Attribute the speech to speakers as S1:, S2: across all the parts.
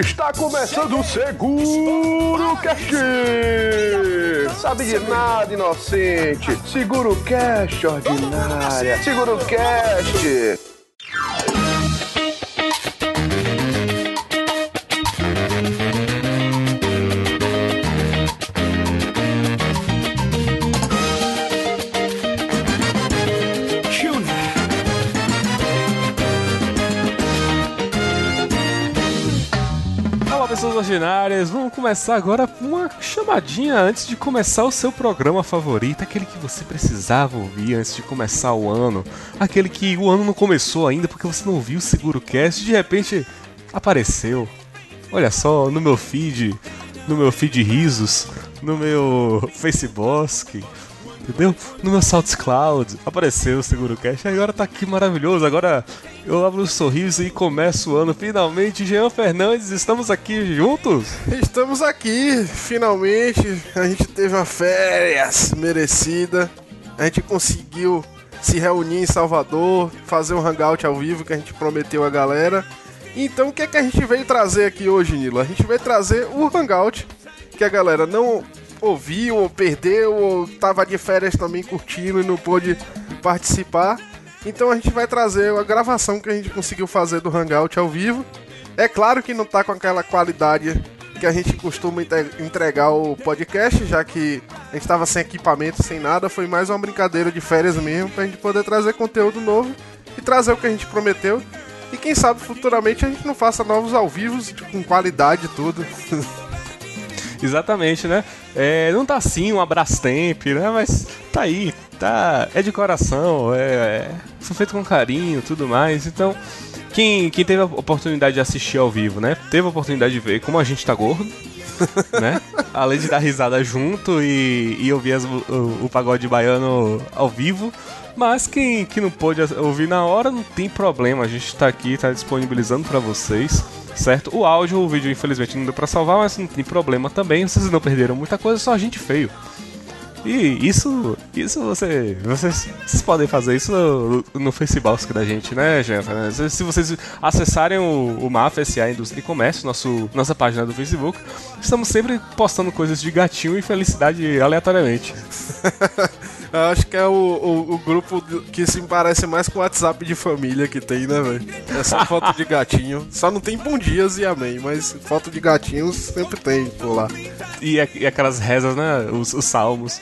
S1: Está começando o Seguro Cast! Sabe de nada, inocente! Seguro Cast, ordinária! Seguro Cast!
S2: Ordinárias, vamos começar agora uma chamadinha antes de começar o seu programa favorito, aquele que você precisava ouvir antes de começar o ano, aquele que o ano não começou ainda porque você não ouviu o Seguro Cast, de repente apareceu. Olha só, no meu feed, no meu feed risos, no meu Facebook, entendeu? No meu SoundCloud apareceu o Seguro Cash, agora tá aqui maravilhoso, agora eu abro um sorriso e começo o ano. Finalmente, Jean Fernandes, estamos aqui juntos?
S3: Estamos aqui, finalmente, a gente teve uma férias merecida, a gente conseguiu se reunir em Salvador, fazer um hangout ao vivo que a gente prometeu a galera. Então o que é que a gente veio trazer aqui hoje, Nilo? A gente veio trazer o hangout que a galera não ouviu ou perdeu ou tava de férias também curtindo e não pôde participar. Então a gente vai trazer a gravação que a gente conseguiu fazer do Hangout ao vivo. É claro que não tá com aquela qualidade que a gente costuma entregar o podcast, já que a gente estava sem equipamento, sem nada, foi mais uma brincadeira de férias mesmo, pra gente poder trazer conteúdo novo e trazer o que a gente prometeu. E quem sabe futuramente a gente não faça novos ao vivo com qualidade e tudo.
S2: Exatamente, né? É, não tá assim um Abrastemp, né? Mas tá aí, tá. É de coração, é, é, foi feito com carinho tudo mais. Então, quem, quem teve a oportunidade de assistir ao vivo, né? Teve a oportunidade de ver como a gente tá gordo. né? Além de dar risada junto e, e ouvir as, o, o pagode baiano ao vivo. Mas quem, quem não pôde ouvir na hora, não tem problema. A gente tá aqui, tá disponibilizando para vocês certo? O áudio, o vídeo infelizmente não deu pra salvar, mas não tem problema também. Vocês não perderam muita coisa, só a gente feio. E isso, isso você, vocês, vocês podem fazer isso no, no Facebook da gente, né, gente? Se vocês acessarem o, o MAF SA Indústria e Comércio, nosso, nossa página do Facebook, estamos sempre postando coisas de gatinho e felicidade aleatoriamente.
S3: Eu acho que é o, o, o, grupo que se parece mais com o WhatsApp de família que tem, né, velho? É só foto de gatinho. Só não tem bom dias e amém, mas foto de gatinhos sempre tem por lá.
S2: E, e aquelas rezas, né? Os, os salmos.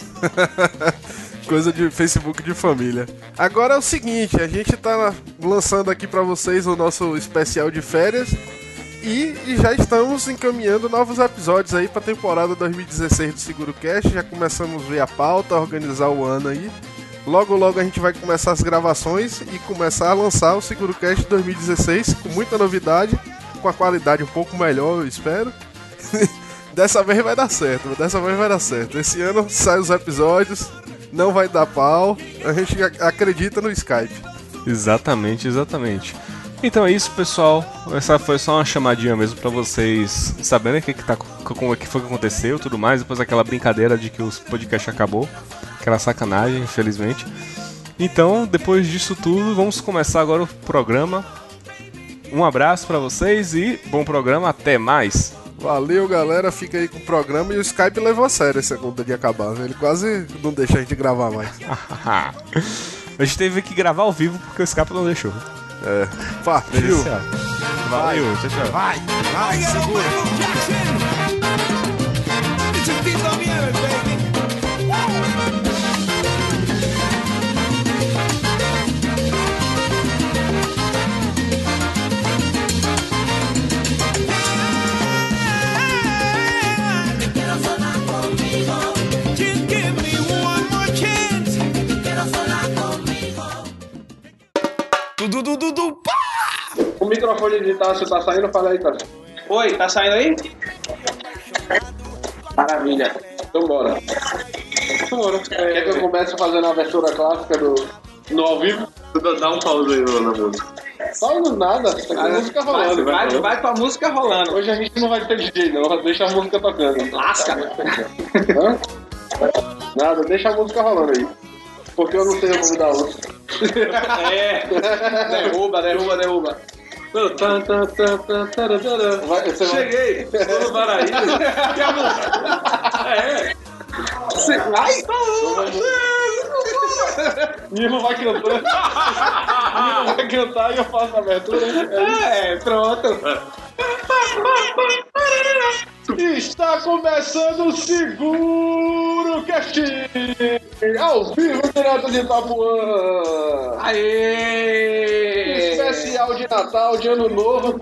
S3: Coisa de Facebook de família. Agora é o seguinte, a gente tá lançando aqui para vocês o nosso especial de férias. E, e, já estamos encaminhando novos episódios aí a temporada 2016 do Seguro Cast. Já começamos a ver a pauta, organizar o ano aí. Logo, logo a gente vai começar as gravações e começar a lançar o Seguro Cast 2016 com muita novidade, com a qualidade um pouco melhor, eu espero. dessa vez vai dar certo, dessa vez vai dar certo. Esse ano sai os episódios, não vai dar pau. A gente acredita no Skype.
S2: Exatamente, exatamente. Então é isso, pessoal. Essa foi só uma chamadinha mesmo para vocês saberem o que, que, tá, como é que foi que aconteceu tudo mais. Depois aquela brincadeira de que o podcast acabou. Aquela sacanagem, infelizmente. Então, depois disso tudo, vamos começar agora o programa. Um abraço para vocês e bom programa, até mais.
S3: Valeu, galera. Fica aí com o programa e o Skype levou a sério essa conta de acabar. Ele quase não deixa a gente gravar mais.
S2: a gente teve que gravar ao vivo porque o Skype não deixou.
S3: É. Partiu.
S2: Valeu, tchau, tchau.
S3: Vai, vai, segura.
S4: Du, du, du, du, pá!
S5: O microfone de Tássio tá saindo, fala aí, Tássio.
S4: Oi, tá saindo aí?
S5: Maravilha. Então bora.
S4: Bora.
S5: É, Quer que eu comece fazendo a abertura clássica do. no ao vivo?
S4: Dá um pause aí na música.
S5: No nada, tá com a música rolando.
S4: Vai, vai, vai com a música rolando.
S5: Hoje a gente não vai ter DJ, não. Deixa a música tocando.
S4: Lasca!
S5: Hã? Nada, deixa a música rolando aí. Porque eu não sei o nome da outra.
S4: É. Derruba, derruba, derruba.
S6: Vai, você
S5: Cheguei, estou no paraíso. É.
S4: Você vai?
S6: Nilo vai cantando. Nilo vai cantar e eu faço a abertura.
S4: É, pronto.
S6: Está começando o Seguro Cast! Ao vivo, direto de Itapuã!
S4: Aê!
S6: Especial de Natal, de Ano Novo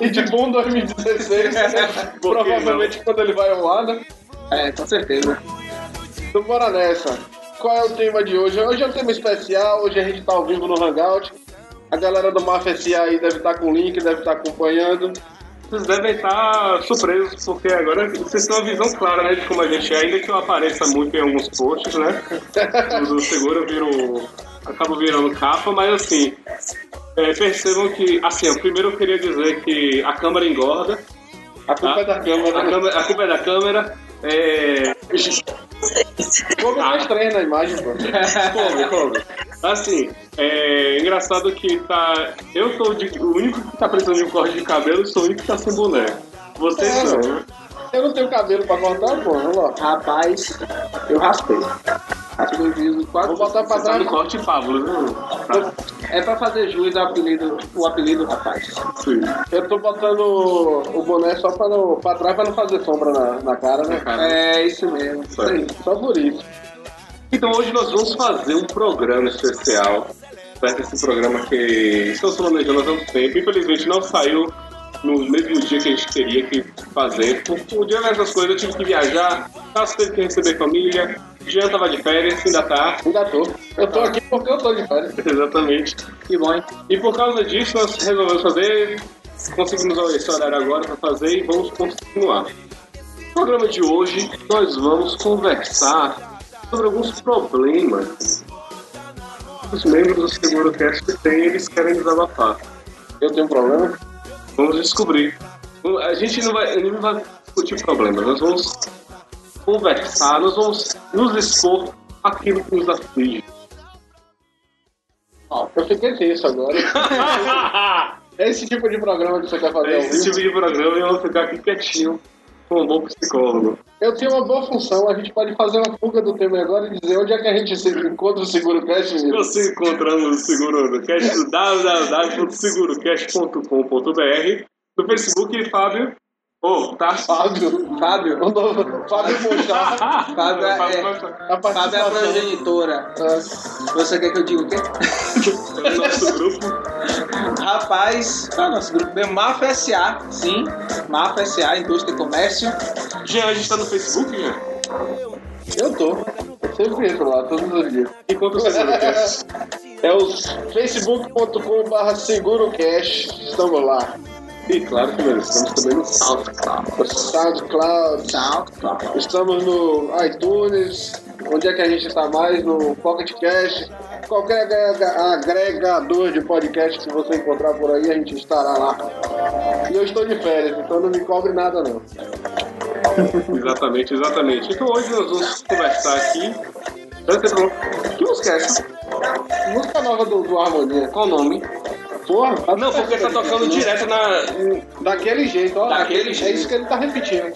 S6: e de bom 2016. Provavelmente quando ele vai ao ar, né?
S4: É, com certeza.
S6: Então bora nessa. Qual é o tema de hoje? Hoje é um tema especial, hoje a gente tá ao vivo no Hangout. A galera do Mafia SA aí deve estar com o link, deve estar acompanhando.
S5: Vocês devem estar surpresos, porque agora vocês têm uma visão clara né, de como a gente é, ainda que eu apareça muito em alguns posts, né? Do seguro eu viro. acabo virando capa, mas assim. é, percebam que, assim, primeiro eu queria dizer que a câmera engorda.
S6: A culpa é da câmera.
S5: A, câmera, a culpa é da câmera. É.
S6: Como nós três na imagem, pô.
S5: Come, come. Assim, é engraçado que tá. Eu sou de- o único que tá precisando de um corte de cabelo e sou o único que tá sem boné. Vocês
S6: É, velho.
S5: né?
S6: Eu não tenho cabelo pra cortar, pô. Vamos lá.
S4: Rapaz, eu raspei. Raspei o juízo quase.
S6: Vou botar pra trás.
S5: corte Pablo, viu?
S4: É pra fazer jus ao apelido, o apelido, rapaz.
S5: Sim.
S6: Eu tô botando o boné só pra, não, pra trás pra não fazer sombra na, na cara, né?
S5: Cara.
S4: É isso mesmo. Isso aí.
S6: Só por isso.
S5: Então hoje nós vamos fazer um programa especial. Certo? Esse programa que estamos planejando há tanto tempo. Infelizmente não saiu no mesmo dia que a gente teria que fazer. Por, por diversas coisas, eu tive que viajar. Tasso teve que receber família. Jean tava de férias, ainda tá.
S6: Ainda tô. Eu tô aqui porque eu tô de férias.
S5: Exatamente.
S4: Que bom, hein?
S5: E por causa disso, nós resolvemos fazer, conseguimos esse horário agora para fazer e vamos continuar. No programa de hoje, nós vamos conversar sobre alguns problemas que os membros do SeguroCast têm e eles querem desabafar.
S6: Eu tenho um problema.
S5: Vamos descobrir. A gente não vai, não vai discutir problemas, nós vamos conversar, nós vamos nos expor aquilo que nos aflige.
S6: Ó, eu fiquei tenso agora. É esse tipo de programa que você quer fazer ao
S5: Esse tipo de programa eu vou ficar aqui quietinho com um bom psicólogo.
S6: Eu tenho uma boa função. A gente pode fazer uma fuga do tema agora e dizer onde é que a gente se encontra o Seguro menino.
S5: Você encontrando o Seguro no Cash no www.segurocast.com.br no Facebook, Fábio. Ô, tá?
S6: Fábio.
S4: Fábio.
S6: O novo Fábio Mochar.
S4: Fábio é,
S6: A
S4: Fábio é a progenitora. Você quer que eu diga o quê?
S5: É o nosso grupo.
S4: Rapaz, qual é o nosso grupo mesmo? MAF SA, sim. MAF SA, Indústria e Comércio.
S5: Jean, a gente tá no Facebook, Jean?
S6: Eu tô. Eu sempre entro lá, todos os dias.
S5: E conta o Segurocast.
S6: É o facebook.com.br segurocast. Estamos lá.
S5: E claro que nós estamos também no SoundCloud.
S6: SoundCloud.
S4: SoundCloud.
S6: Estamos no iTunes. Onde é que a gente está mais? No Pocket Cast. Qualquer agrega- agregador de podcast que você encontrar por aí, a gente estará lá. E eu estou de férias, então não me cobre nada não.
S5: Exatamente, exatamente. Então hoje nós vamos conversar aqui. Que música é essa?
S6: Música nova do, do Harmonia.
S5: Qual o nome?
S6: Porra, tá
S5: Não, porque tá tocando direto na.
S6: Daquele jeito, ó.
S5: Daquele
S6: É
S5: jeito.
S6: isso que ele tá repetindo.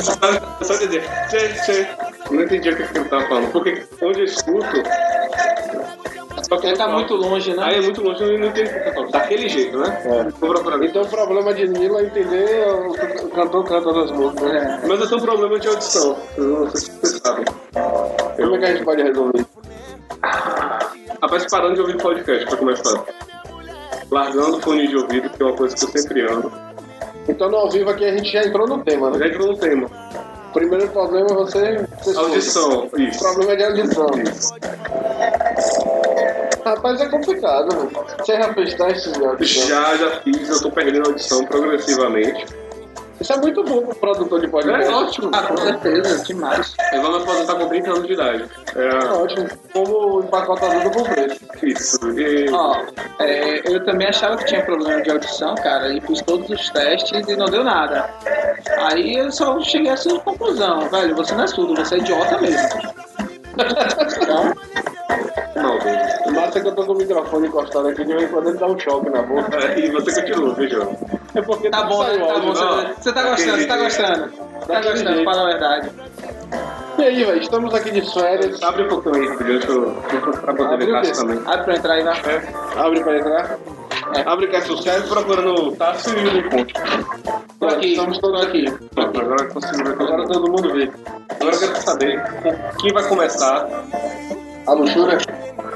S5: Só, só dizer. Tchê, tchê. Não entendi o que ele tava falando. Porque onde eu escuto. Só que
S4: Ele tá muito longe, né?
S5: Aí é muito longe, eu não entendo o que ele tá falando. Daquele jeito, né?
S6: É. Então o problema de Nilo é entender o que o cantor canta nas músicas. né?
S5: Mas eu tenho um problema de audição. Eu Não sei se vocês sabem.
S6: Como é que a gente pode resolver?
S5: Rapaz, parando de ouvir podcast pra começar. Largando o fone de ouvido, que é uma coisa que eu sempre ando.
S6: Então no ao vivo aqui a gente já entrou no tema, né?
S5: é que não tema.
S6: O primeiro problema é você... você
S5: Audição,
S6: O
S5: isso.
S6: problema é de audição.
S5: Isso.
S6: Rapaz, é complicado, né? Você já fez testes de audição?
S5: Já, já fiz, eu tô perdendo a audição progressivamente.
S6: Isso é muito bom pro produtor de podcast.
S5: É ótimo.
S4: Ah, com certeza, demais.
S5: Eu vou me aposentar com 30 anos de idade.
S6: É
S5: É,
S6: ótimo. Como empacotador do completo.
S5: isso. E,
S4: Ó, é, eu também achava que tinha problema de audição, cara, e fiz todos os testes e não deu nada. Aí eu só cheguei a essa conclusão, velho, você não é surdo, você é idiota mesmo. Então,
S5: não.
S6: Massa que eu tô com o microfone encostado aqui, de vez em quando ele dá um choque na boca.
S5: É, E você continua, viu, João?
S6: É porque
S4: Tá bom, né? Tá bom. Você, você tá gostando, você tá gostando. Tá gostando, fala a verdade.
S6: E aí, velho, estamos aqui de férias.
S5: Abre um pouquinho aí, rapidinho, pra poder
S6: Abre
S5: ver
S6: o
S5: Tássio
S6: quê?
S5: também.
S4: Abre pra entrar aí, vai.
S6: Abre pra entrar.
S5: Abre que é sucesso procurando Tássio e o encontro.
S4: Tô aqui,
S6: Estamos todos aqui.
S5: Pronto, agora eu consigo ver todo
S6: Agora
S5: mundo.
S6: todo mundo vê.
S5: Agora eu quero saber com quem vai começar
S6: A luxúria?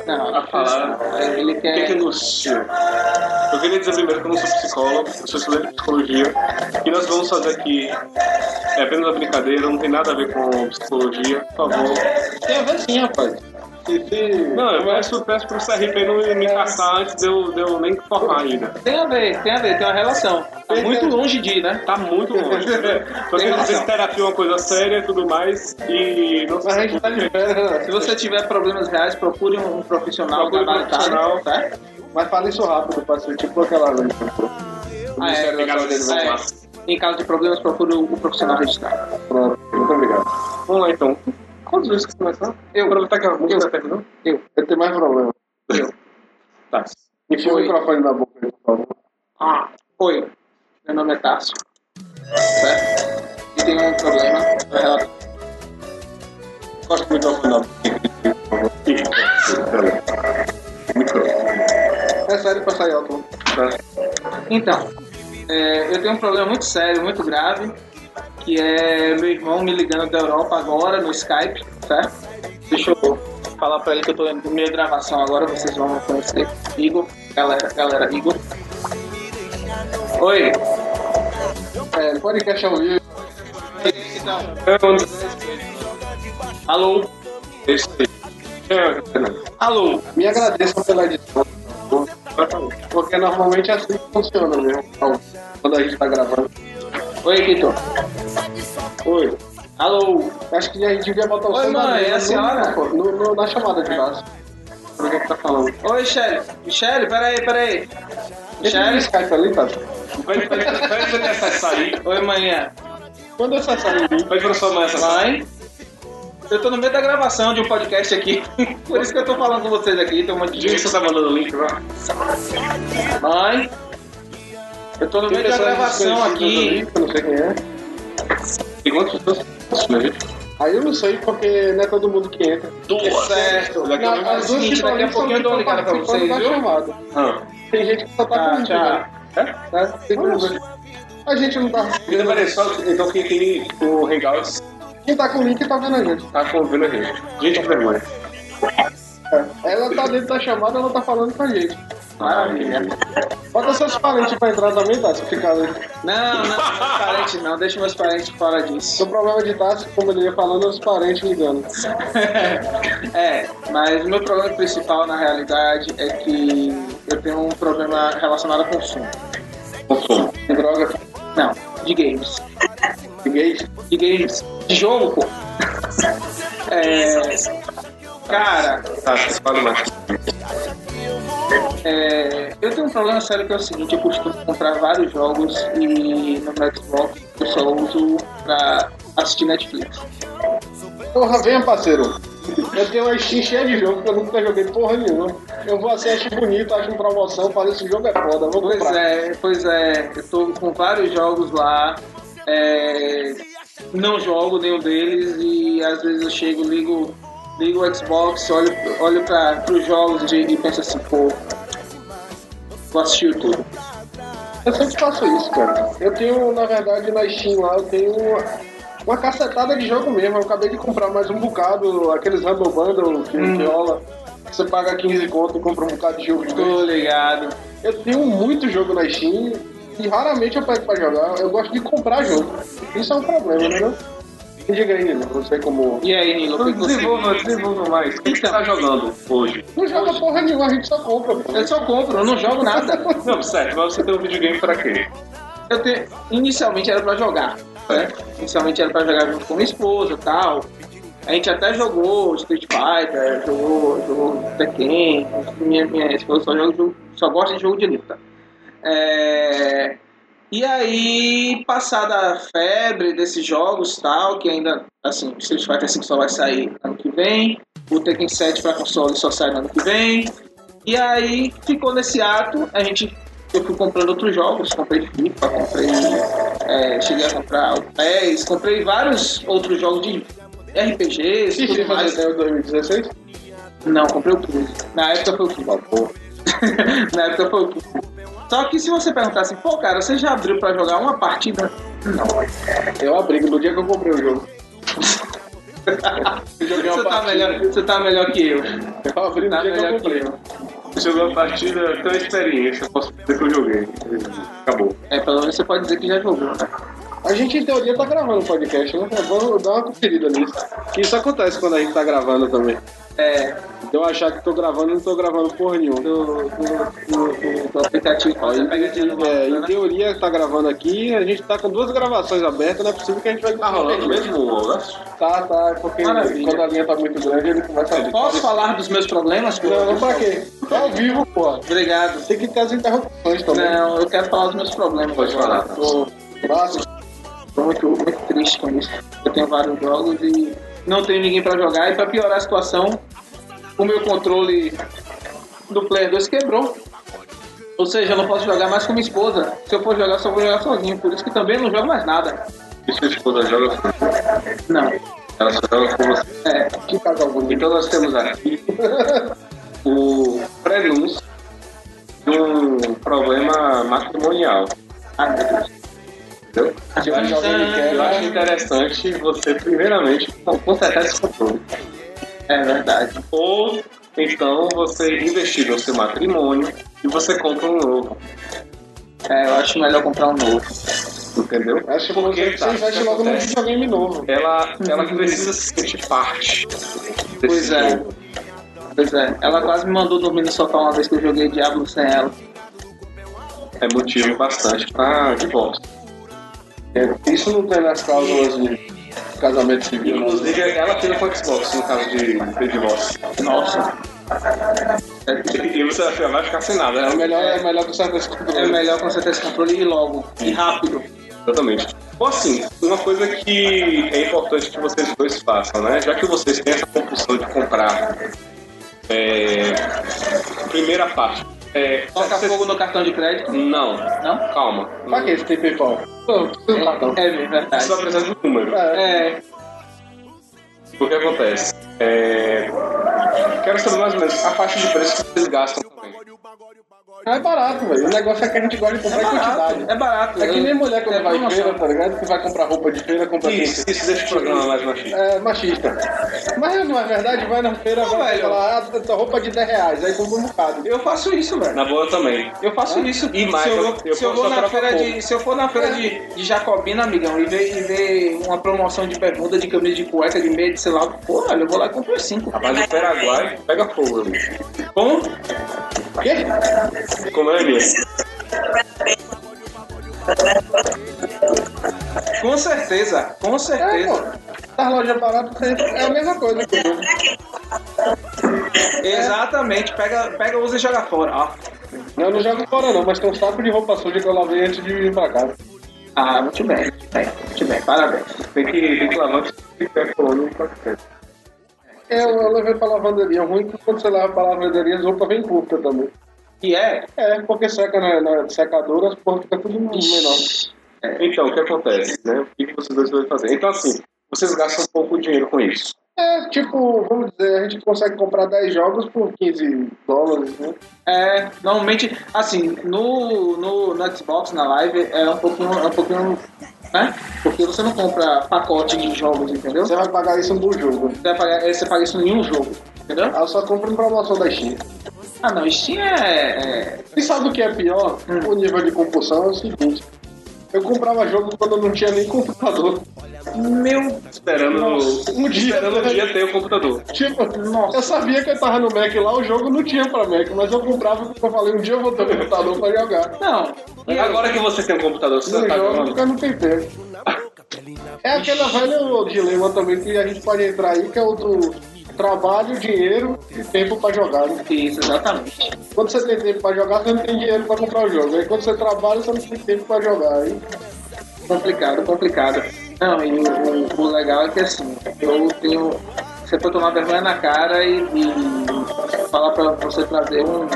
S4: Não,
S5: a falar
S4: ele
S5: o que é que
S4: quer.
S5: nos Eu queria dizer primeiro que eu não sou psicólogo, eu sou estudante de psicologia. E nós vamos fazer aqui é apenas uma brincadeira, não tem nada a ver com psicologia, por favor.
S6: Tem a ver sim, rapaz.
S5: Não, eu peço, peço pro CRP não me caçar antes de eu, de eu nem formar ainda.
S4: Tem a ver, tem a ver, tem uma relação. Tá muito longe de ir, né?
S5: Tá muito longe. Que
S4: relação.
S5: que terapia é uma coisa séria e tudo mais. E não
S6: Mas a gente tá de férias, né?
S4: Se você tiver problemas reais, procure um profissional
S5: Procure um profissional.
S4: certo?
S6: Mas fala isso rápido, pra ser tipo aquela vez.
S4: Ah, é,
S5: Obrigado,
S6: dele,
S4: Ah, é.
S5: lá.
S4: Em caso de problemas, procure o profissional registrado.
S6: Pronto, muito obrigado.
S5: Vamos lá então. Quantos vezes que começar?
S4: Eu.
S5: Aproveitar que a música terminou.
S6: Eu, eu tenho mais problema.
S5: Tá.
S6: Enfia o
S4: Oi.
S6: microfone na boca aí, por favor.
S4: Ah, oi. Meu nome é Tássio. Certo? E tem um problema. Eu relato.
S5: Gosto do final.
S6: É sério pra sair alto.
S4: Então, é, eu tenho um problema muito sério, muito grave, que é meu irmão me ligando da Europa agora no Skype, certo? Deixa eu falar pra ele que eu tô em minha gravação agora, vocês vão conhecer. Igor, galera, galera, Igor. Oi.
S6: É, podcast vivo.
S4: Então, alô? Alô?
S6: Me agradeçam pela edição. Porque normalmente é assim que funciona mesmo. Quando a gente tá gravando.
S4: Oi, Kitor.
S6: Oi.
S4: Alô?
S6: Acho que a gente devia botar o
S4: Oi,
S6: mesa
S4: é a senhora?
S6: No, no- na chamada de base. Pra que tá falando.
S4: Oi, Shelly. Shelly, peraí, peraí.
S6: O
S4: Shelly?
S6: Skype ali, tá?
S5: Pra ele acessar aí.
S4: Oi, manhã.
S6: Quando o link,
S5: Pede pra sua mãe acessar.
S4: Mãe? Eu tô no meio da gravação de um podcast aqui. Por isso que eu tô falando com vocês aqui. Tem um monte de
S5: que
S4: gente.
S5: você tá mandando o link lá.
S4: Mãe? Eu tô no
S6: tem
S4: meio da gravação aqui.
S6: eu não sei quem é.
S5: Tem quantas pessoas?
S6: Aí eu não sei porque não é todo mundo que entra.
S5: Duas.
S4: Certo.
S5: Daqui a
S6: Não, as duas
S4: seguinte,
S6: que estão
S4: daqui a pouquinho eu dou uma ligada pra vocês, viu?
S6: chamada.
S5: Ah.
S6: Tem gente que só tá
S4: Tá,
S6: comigo,
S4: tchau.
S6: né? Né? Tem como- A gente não tá.
S5: Então, peraí, só, então quem tem o Hangouts
S6: Quem tá com o link tá vendo a gente.
S5: tá convivendo a gente. Gente, que vergonha.
S6: Ela tá dentro da chamada, ela tá falando com a gente.
S4: Maravilha.
S6: Bota seus parentes pra entrar também, tá? Se ficar ali.
S4: Não, não, meus parentes não. Deixa meus parentes fora disso.
S6: O problema de Tassi, como ele ia falando, é os parentes ligando.
S4: É, mas o meu problema principal na realidade é que eu tenho um problema relacionado a consumo.
S5: Consumo.
S6: De droga,
S4: Não, de games.
S6: de gays.
S4: De games. De jogo, pô. É. Cara,
S5: Tá, você fala mais.
S4: é, eu tenho um problema sério que é o seguinte, eu costumo comprar vários jogos e no Xbox eu só uso pra assistir Netflix.
S6: Porra, venha, parceiro. Eu tenho uma Steam cheia de jogo que eu nunca joguei porra nenhuma. Eu vou assim, acho bonito, acho em promoção, falo esse jogo é foda, vou
S4: Pois
S6: comprar.
S4: é, pois é, eu tô com vários jogos lá, é, não jogo nenhum deles e às vezes eu chego, ligo, ligo o Xbox, olho, olho para os jogos de- e penso assim, pô, vou assistir tudo.
S6: Eu sempre faço isso, cara. Eu tenho, na verdade, na Steam lá, eu tenho uma, cacetada de jogo mesmo. Eu acabei de comprar mais um bocado, aqueles Humble Bundle que
S4: Hum.
S6: rola. Você paga 15 conto e compra um bocado de jogo de.
S4: Tô ligado.
S6: Eu tenho muito jogo na Steam e raramente eu pego pra jogar. Eu gosto de comprar jogo. Isso é um problema, né? Diga aí, Nilo, não sei como.
S4: E aí, Nilo, o que você...
S5: Desenvolva, desenvolva mais. O que você
S4: Então.
S5: tá jogando hoje?
S6: Não joga porra nenhuma, a gente só compra, pô.
S4: Eu só compro, eu não jogo nada.
S5: Não, certo, mas você tem um videogame pra quê?
S4: Eu tenho, inicialmente era pra jogar, né? Inicialmente era pra jogar junto com minha esposa e tal. A gente até jogou Street Fighter, jogou, jogou Tekken. Minha, minha esposa só, joga, só gosta de jogo de luta. É, e aí, passada a febre desses jogos tal, que ainda, assim, o Street Fighter 5 só vai sair ano que vem. O Tekken 7 pra console só sai no ano que vem. E aí ficou nesse ato, a gente. Eu fui comprando outros jogos, comprei FIFA, comprei. é, cheguei a comprar o PES, comprei vários outros jogos de RPGs,
S5: Que
S4: tudo mais.
S5: tem o 2016?
S4: Não, comprei o 15. Na época foi o 15. Na época foi o 15. Só que se você perguntar assim, pô, cara, você já abriu pra jogar uma partida? Não.
S5: Eu abri no dia que eu comprei o jogo.
S4: Você tá, melhor, você tá melhor que eu.
S5: Eu abri no
S4: Tá
S5: dia que eu
S4: que
S5: comprei.
S4: eu.
S5: Jogou uma partida, uma experiência, posso dizer que eu joguei. Acabou.
S4: É, pelo menos você pode dizer que já jogou, né?
S5: A gente, em teoria, tá gravando o podcast, né? Vamos dar uma conferida nisso. Isso acontece quando a gente tá gravando também.
S4: É,
S5: Eu achar que tô gravando, não tô gravando porra nenhuma.
S4: do, do, do, aplicativo.
S5: É, em teoria tá gravando aqui, a gente tá com duas gravações abertas, não é possível que a gente vai Tá rolando mesmo, Tá, tá, é porque
S4: Maravilha.
S5: quando a linha tá muito grande, ele começa a.
S4: Posso falar dos meus problemas?
S5: Não, não pra quê? Tá ao vivo, pô.
S4: Obrigado.
S5: Tem que ter as interrupções também.
S4: Não, eu quero falar dos meus problemas.
S5: Pode falar.
S4: Tô,
S5: Nossa,
S4: tô muito, muito triste com isso. Eu tenho vários jogos e não tenho ninguém pra jogar. E pra piorar a situação, o meu controle do Player 2 quebrou. Ou seja, eu não posso jogar mais com minha esposa. Se eu for jogar, só vou jogar sozinho. Por isso que também não jogo mais nada.
S5: e sua esposa joga com
S4: Não.
S5: Ela só joga com você.
S4: É,
S5: Que casal bonito. Então nós temos aqui o prenúncio de um problema matrimonial.
S4: ah, meu Deus.
S5: Entendeu? Eu acho, eu acho interessante você, primeiramente, consertar esse controle.
S4: É verdade.
S5: Ou então você investir no seu matrimônio e você compra um novo.
S4: É, eu acho melhor comprar um novo.
S5: Entendeu? Acho que
S6: Porque
S5: você
S6: tá,
S5: investe logo num videogame novo. Ela, ela precisa se sentir parte.
S4: Pois é.
S5: jogo.
S4: Pois é. Ela quase me mandou dormir no sofá uma vez que eu joguei Diablo sem ela.
S5: É motivo bastante pra divórcio.
S6: É, Isso não tem nas cláusulas de casamento civil.
S5: Inclusive, ela com o Xbox no caso de, de divórcio.
S4: Nossa.
S5: E você vai ficar sem nada,
S6: É
S5: né?
S6: melhor, é melhor que esse
S4: É
S6: controle.
S4: melhor consertar esse controle e logo. E rápido.
S5: Exatamente. Ou assim, uma coisa que é importante que vocês dois façam, né? Já que vocês têm essa compulsão de comprar. É... Primeira parte. É...
S4: Toca
S5: vocês-
S4: fogo no cartão de crédito.
S5: Não,
S4: Não?
S5: calma.
S6: Pra que esse tem PayPal? Não, de cartão.
S4: É verdade.
S5: Você só precisa de um número.
S4: É.
S5: O que acontece? É... Quero saber mais ou menos a faixa de preço que vocês gastam também.
S6: É barato, velho. O negócio é que a gente gosta de comprar em quantidade.
S4: É barato.
S6: É que nem mulher quando
S4: É
S6: vai em feira, tá ligado? Que vai comprar roupa de feira, compra
S5: Isso, isso deixa o programa mais machista.
S6: É machista. Mas não é verdade, vai na feira, vai
S4: velho.
S6: falar, ah, essa roupa de 10 reais, aí compra um bocado.
S4: Eu faço isso, velho.
S5: Na boa também.
S4: Eu faço isso.
S5: E mais,
S4: se eu, se eu vou na feira de, se eu for na feira de, de Jacobina, amigão, e ver, e ver uma promoção de bermuda, de camisa de cueca, de meia, de sei lá, pô, velho, eu vou lá e compro cinco.
S5: Rapaz, o Paraguai pega fogo, amigo.
S4: Bom,
S6: Quê?
S5: Como é mesmo?
S4: com certeza, com
S6: É, Das lojas baratas é a mesma coisa. eu-
S4: Exatamente, pega, pega, usa e joga fora. Ó.
S6: Eu não jogo fora não, mas tem um saco de roupa suja que eu lavei antes de vir pra casa.
S4: Ah, muito bem, muito bem, muito bem, parabéns.
S5: Tem que, tem que lavar frente.
S6: É, Eu, eu levei pra lavanderia. O ruim é que quando você leva pra lavanderia, as roupas vêm curtas também.
S4: E é,
S6: É, porque seca na, na secadora, as porras ficam tudo menor.
S5: Então, o que acontece, né? O que vocês dois vão fazer? Então, assim, vocês gastam um pouco de dinheiro com isso.
S6: É, tipo, vamos dizer, a gente consegue comprar 10 jogos por 15 dólares, né?
S4: É, normalmente, assim, no, no, no Xbox, na live, é um pouquinho, é um pouquinho, né? Porque você não compra pacote de jogos, entendeu?
S6: Você vai pagar isso no jogo.
S4: Você, vai pagar, você paga isso em um jogo, entendeu?
S6: Aí eu só compro em promoção da Steam.
S4: Ah, não, Steam é... é-
S6: E sabe o que é pior?
S4: Hum.
S6: O nível de compulsão é o seguinte. Eu comprava jogo quando eu não tinha nem computador.
S4: Meu...
S5: Esperando,
S6: Um dia,
S5: esperando um dia ter o computador.
S6: Tipo, eu sabia que eu tava no Mac lá, o jogo não tinha pra Mac, mas eu comprava porque eu falei, um dia eu vou ter um computador pra jogar.
S4: Não,
S5: E agora que você tem um computador, você
S6: Não
S5: tá
S6: jogo
S5: jogando?
S6: porque não tem tempo. É aquele velho dilema também que a gente pode entrar aí, que é o do trabalho, dinheiro e tempo pra jogar. né?
S4: isso, exatamente.
S6: Quando você tem tempo pra jogar, você não tem dinheiro pra comprar o jogo. Aí quando você trabalha, você não tem tempo pra jogar. Aí
S4: Complicado, complicado. Não, e o, o- o legal é que assim, eu tenho. Você pode tomar vergonha na cara e, e falar pra você trazer um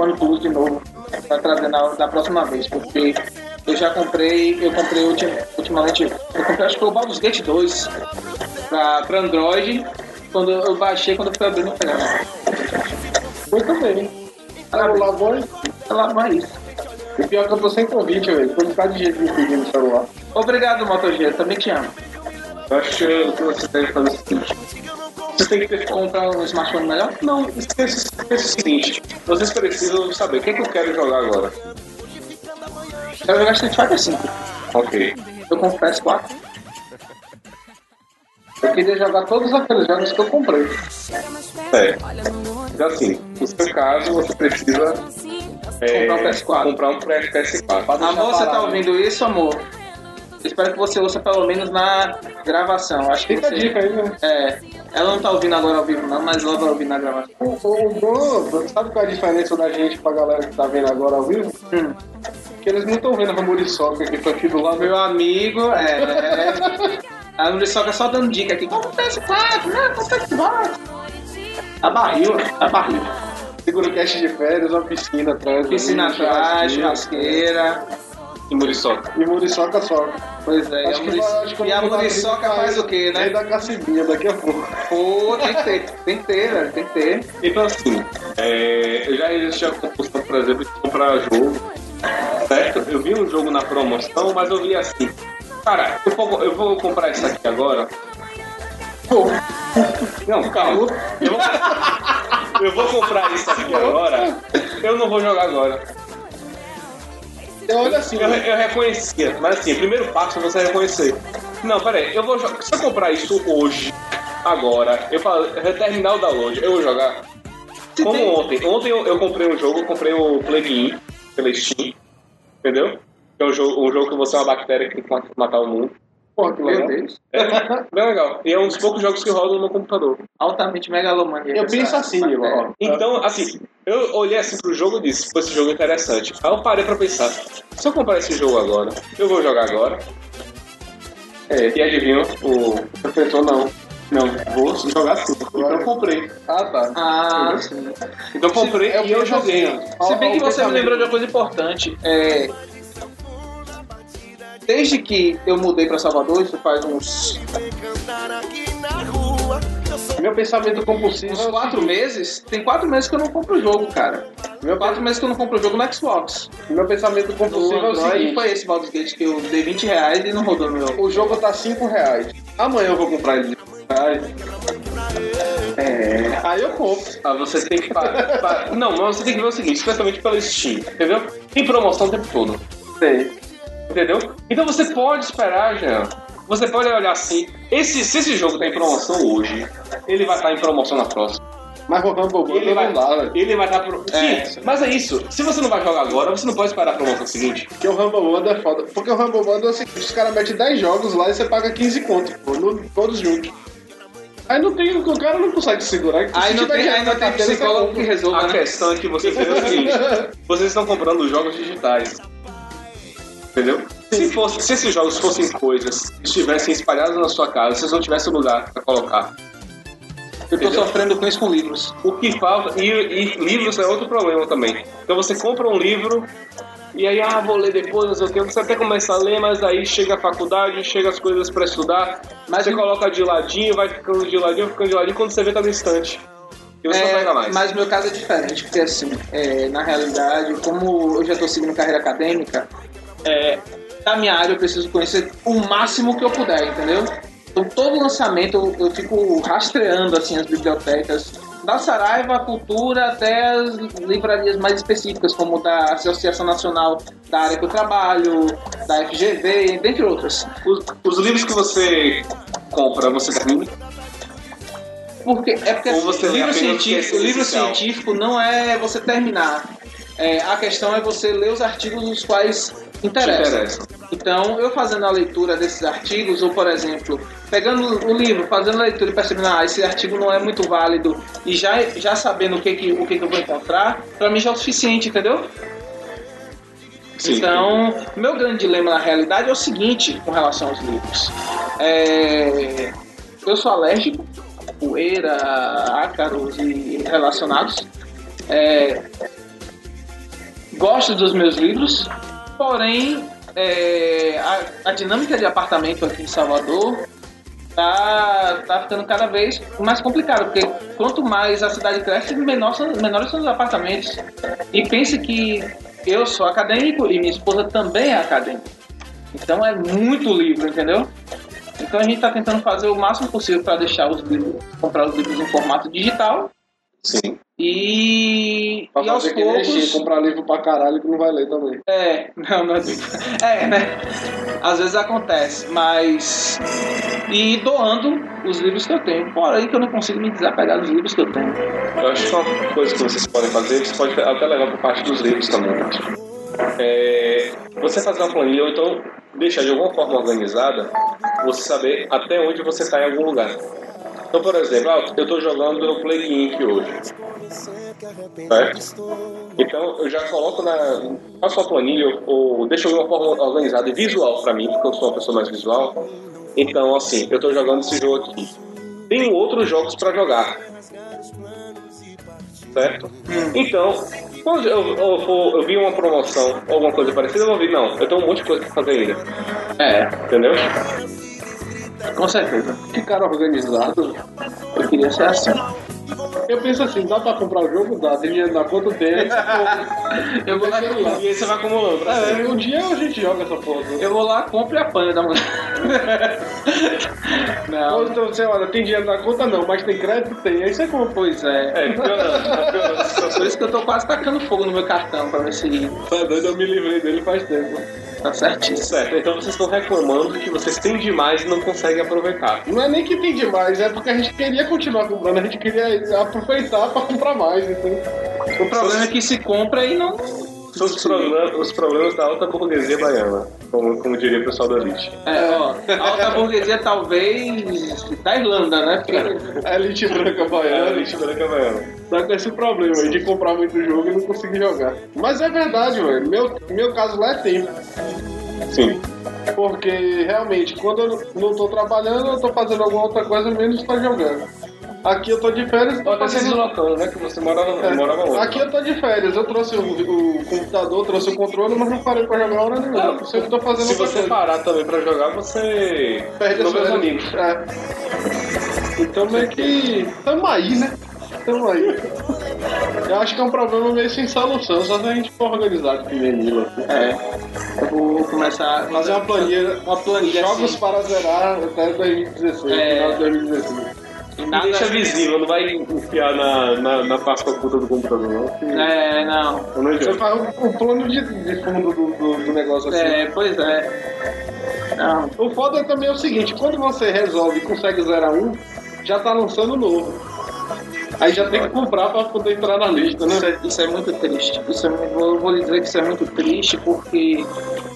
S4: One Plus de novo. Pra trazer na, da próxima vez, porque eu já comprei, eu comprei ultim, ultimamente, eu comprei acho que o Baldur's Gate 2 pra, pra Android. Quando eu baixei, quando eu fui abrindo, eu falei, ah,
S6: Muito bem. Celular bom.
S4: é isso.
S6: O pior é que eu tô sem convite, velho. Foi um bocado de gente me pedindo celular.
S4: Obrigado, Moto G, também te amo.
S5: Eu acho que você deve fazer o seguinte. Você tem que ter
S4: Comprar um smartphone melhor?
S5: Não, esqueça, o seguinte. Vocês precisam saber o que, é que eu quero jogar agora.
S4: Quero jogar Street Fighter 5.
S5: Ok.
S4: Eu compro PS4.
S6: Eu queria jogar todos aqueles jogos que eu comprei.
S5: É. Assim, no seu caso, você precisa é,
S4: Comprar um PS4.
S5: comprar um PS4.
S4: Amor, você tá ouvindo isso, amor? Espero que você ouça pelo menos na gravação. Acho que
S6: Fica a
S4: você...
S6: dica aí, né?
S4: É, ela não tá ouvindo agora ao vivo não, mas ela vai ouvir na gravação.
S6: O, o, o sabe qual é a diferença da gente pra galera que tá vendo agora ao vivo?
S4: Hum.
S6: Que eles não estão vendo a Muriçoca que tá aqui do lado.
S4: Meu amigo, é... A Muriçoca só dando dica aqui. Compra o PS4, né? Compra o PS4. A barril, a barril.
S6: Segura o cast de férias, uma piscina atrás.
S4: Piscina atrás,
S6: churrasqueira.
S5: E Muriçoca.
S6: E Muriçoca só.
S4: Pois é,
S6: Acho
S4: e a, Muri...
S6: que eu
S4: e a Muriçoca faz
S6: pra-
S4: o quê, né?
S6: da Cacimbinha daqui a pouco.
S4: Pô, tem que ter, tem que ter, velho, tem que ter.
S5: Então, assim, é, já existe a compulsão, por exemplo, de comprar jogo. Certo? Eu vi um jogo na promoção, mas eu vi assim. Cara, eu vou, eu vou comprar isso aqui agora. Não, calma. Eu vou, eu vou comprar isso aqui agora. Eu não vou jogar agora.
S6: Eu olho assim,
S5: Eu, eu reconhecia, mas assim, o primeiro passo é você reconhecer. Não, peraí, eu vou jogar. Se eu comprar isso hoje, agora, eu falo, eu terminar o download, eu vou jogar. Como ontem. Ontem eu, eu comprei um jogo, eu comprei o Plague In pela Steam, entendeu? Que é um jogo, um jogo que você é uma bactéria que tem que matar o mundo.
S6: porra, que
S4: Meu
S6: legal.
S4: Deus.
S5: É, bem legal. E é um dos poucos jogos que rodam no computador.
S4: Altamente megalomaníaco.
S6: Eu penso assim, ó.
S5: Então, assim, eu olhei assim pro jogo e disse, pô, esse jogo é interessante. Aí eu parei pra pensar, se eu comprar esse jogo agora, eu vou jogar agora. É, e adivinha, o professor não. Não, vou jogar sim. Então eu comprei.
S6: Ah, tá.
S4: Ah, sim.
S5: Então eu comprei
S6: É o
S5: e eu joguei.
S6: assim, ó.
S4: Se bem que você me lembrou de uma coisa importante. É... Desde que eu mudei pra Salvador, isso faz uns,
S6: Meu pensamento compulsivo
S4: uns quatro meses. Tem quatro meses que eu não compro o jogo, cara.
S6: Meu,
S4: Quatro meses que eu não compro o jogo no Xbox.
S6: meu pensamento
S4: No
S6: compulsivo é o seguinte.
S4: foi esse Baldur's Gate que eu dei 20 reais e não rodou no meu.
S6: O jogo tá 5 reais. Amanhã eu vou comprar ele de 5 reais.
S4: É.
S6: Aí eu compro.
S5: Ah, você tem que parar. pa- Não, mas você tem que ver o seguinte, especialmente pelo Steam, entendeu? Tem promoção o tempo todo.
S6: Sei.
S5: Entendeu? Então você pode esperar, Jean. Você pode olhar assim. Esse, se esse jogo tá em promoção hoje, ele vai estar em promoção na próxima.
S6: Mas o Rumble Bundle
S5: Ele vai,
S6: velho.
S5: ele vai estar pro...
S4: É.
S5: Sim, mas é isso. Se você não vai jogar agora, você não pode esperar a promoção seguinte.
S6: Porque o Rumble Bundle é foda. Porque o Rumble Bundle é o seguinte, os caras metem 10 jogos lá e você paga 15 conto, pô, no- todos juntos. Aí não tem, o cara não consegue segurar.
S4: Aí não tem, aí não tem psicólogo que resolva,
S5: A
S4: né?
S5: questão é que você vê o seguinte: vocês estão comprando jogos digitais. Entendeu? Se, fosse, se esses jogos fossem coisas que estivessem espalhadas na sua casa, vocês não tivessem lugar pra colocar.
S4: Eu tô
S5: Entendeu?
S4: sofrendo com isso com livros.
S5: O que falta. E, e livros é outro problema também. Então você compra um livro e aí, ah, vou ler depois, não sei o que. Você até começa a ler, mas aí chega a faculdade, chega as coisas pra estudar.
S4: Mas
S5: você
S4: o-
S5: coloca de ladinho, vai ficando de ladinho, ficando de ladinho, quando você vê tá no estante. E você não
S4: É,
S5: pega mais.
S4: mas o meu caso é diferente, porque assim, é, na realidade, como eu já estou seguindo carreira acadêmica, é, da minha área eu preciso conhecer o máximo que eu puder, entendeu? Então todo lançamento eu, eu fico rastreando assim as bibliotecas, da Saraiva Cultura até as livrarias mais específicas, como da Associação Nacional da área que eu trabalho, da FGV, dentre outras.
S5: Os, os livros que você compra, você termina?
S4: Porque, é porque assim, o livro, científico, livro científico não é você terminar. É, a questão é você ler os artigos dos quais interessam.
S5: interessa.
S4: Então, eu fazendo a leitura desses artigos, ou por exemplo, pegando o livro, fazendo a leitura e percebendo, ah, esse artigo não é muito válido, e já, já sabendo o que, que, o que, que eu vou encontrar, pra mim já é o suficiente, entendeu?
S5: Sim.
S4: Então, meu grande dilema na realidade é o seguinte com relação aos livros. É, eu sou alérgico, a poeira, ácaros e relacionados. é, gosto dos meus livros, porém é, a, a dinâmica de apartamento aqui em Salvador tá, tá ficando cada vez mais complicado, porque quanto mais a cidade cresce, menor são, menores são os apartamentos. E pense que eu sou acadêmico e minha esposa também é acadêmica. Então é muito livro, entendeu? Então a gente está tentando fazer o máximo possível para deixar os livros, comprar os livros em formato digital
S5: Sim.
S4: e,
S6: Pra
S4: e aos
S6: que
S4: poucos.
S6: Chico, comprar livro pra caralho que não vai ler também.
S4: É, não, não é, né? Às vezes acontece, mas. E doando os livros que eu tenho. Porém, que eu não consigo me desapegar dos livros que eu tenho.
S5: Eu acho que uma coisa que vocês podem fazer, vocês podem até levar por parte dos livros também. É, você fazer uma planilha ou então deixar de alguma forma organizada, você saber até onde você está em algum lugar. Então, por exemplo, ah, eu estou jogando no Play Inc. hoje. Certo? Então, eu já coloco na. Faço uma planilha ou deixo de uma forma organizada e visual para mim, porque eu sou uma pessoa mais visual. Então, assim, eu estou jogando esse jogo aqui. Tenho outros jogos para jogar. Certo? Então, quando eu, eu, for- eu vi uma promoção ou alguma coisa parecida, eu vou vir, não, eu tenho um monte de coisa pra fazer ainda.
S4: É,
S5: Entendeu?
S4: Com certeza.
S6: Que cara organizado.
S4: Eu queria ser assim.
S6: Eu penso assim, dá pra comprar o jogo? Dá. Tem dinheiro na conta? Tem. Aí
S4: Eu vou lá,
S5: E aí você vai acumulando.
S6: É, um dia a gente joga essa porra.
S4: eu vou lá, compro e apanho da mulher.
S6: Ou
S4: Não,
S6: então, sei lá, tem dinheiro na conta? Não, mas tem crédito? Tem. Aí você compra.
S4: pois é.
S5: É, piorando, tá piorando.
S4: Por isso que eu tô quase tacando fogo no meu cartão pra ver se
S6: Tá doido, eu me livrei dele faz tempo.
S4: Tá certíssimo.
S5: Certo, então vocês estão reclamando que vocês têm demais e não conseguem aproveitar.
S6: Não é nem que tem demais, é porque a gente queria continuar comprando, a gente queria aproveitar pra comprar mais, então.
S4: O problema é que se compra e não.
S5: São os problemas, os problemas da alta burguesia baiana, como, como diria o pessoal da elite.
S4: É, ó, a alta burguesia talvez da Irlanda, né? Porque
S6: A elite branca
S5: É a
S6: baiana
S5: elite branca baiana.
S6: tá com esse problema aí de comprar muito jogo e não conseguir jogar. Mas é verdade, velho. Meu, meu caso lá é tempo.
S5: Sim.
S6: Porque realmente, quando eu não tô trabalhando, eu tô fazendo alguma outra coisa menos estar jogando. Aqui eu tô de férias,
S5: Ou até
S6: fazendo...
S5: deslocando, né? Que você morava,
S6: É,
S5: morava longe.
S6: Aqui eu tô de férias, eu trouxe o, o computador, trouxe o controle, mas não parei pra jogar hora nenhuma.
S5: Não,
S6: Eu tô fazendo
S5: Se você
S6: coisa.
S5: parar também pra jogar, você
S6: Perde
S5: os
S6: férias.
S5: amigos.
S6: É. Então meio que. Tamo aí, né? Tamo aí. Eu acho que é um problema meio sem solução, só se a gente for organizado Mila. assim.
S4: é, eu vou começar a
S6: Fazer uma planilha,
S4: uma planilha
S6: jogos
S4: assim,
S6: para zerar até 2016,
S4: É.
S6: final de 2016.
S4: Nada.
S5: deixa visível, não vai enfiar na, na, na pasta oculta do computador, não.
S4: É, não.
S5: Não
S6: Você faz o, o plano de, de fundo do, do, do negócio assim.
S4: É, pois é. Não.
S6: O foda também é o seguinte, quando você resolve e consegue zerar um, já tá lançando novo. Aí já tem que comprar pra poder entrar na lista, né?
S4: Isso é, isso é muito triste. Isso é, vou lhe dizer que isso é muito triste porque,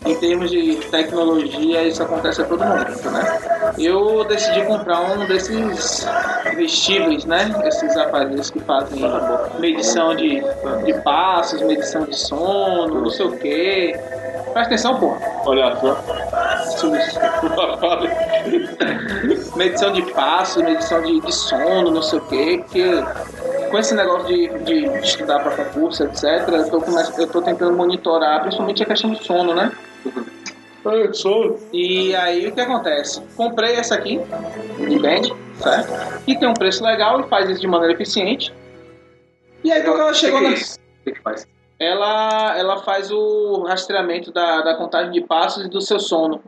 S4: em termos de tecnologia, isso acontece a todo momento, né? Eu decidi comprar um desses vestíveis, né? Esses aparelhos que fazem medição de, de passos, medição de sono, não sei o quê. Presta atenção, porra.
S5: Olha só.
S4: medição de passos, medição de, de sono, não sei o quê, porque com esse negócio de, de, estudar para concurso, etc., eu tô, eu tô tentando monitorar principalmente a questão do sono, né?
S6: É, sono.
S4: E aí o que acontece? Comprei essa aqui, de Band, certo? E tem um preço legal e faz isso de maneira eficiente. E aí quando ela chegou na.
S5: O que faz?
S4: Ela, ela faz o rastreamento da, da contagem de passos e do seu sono.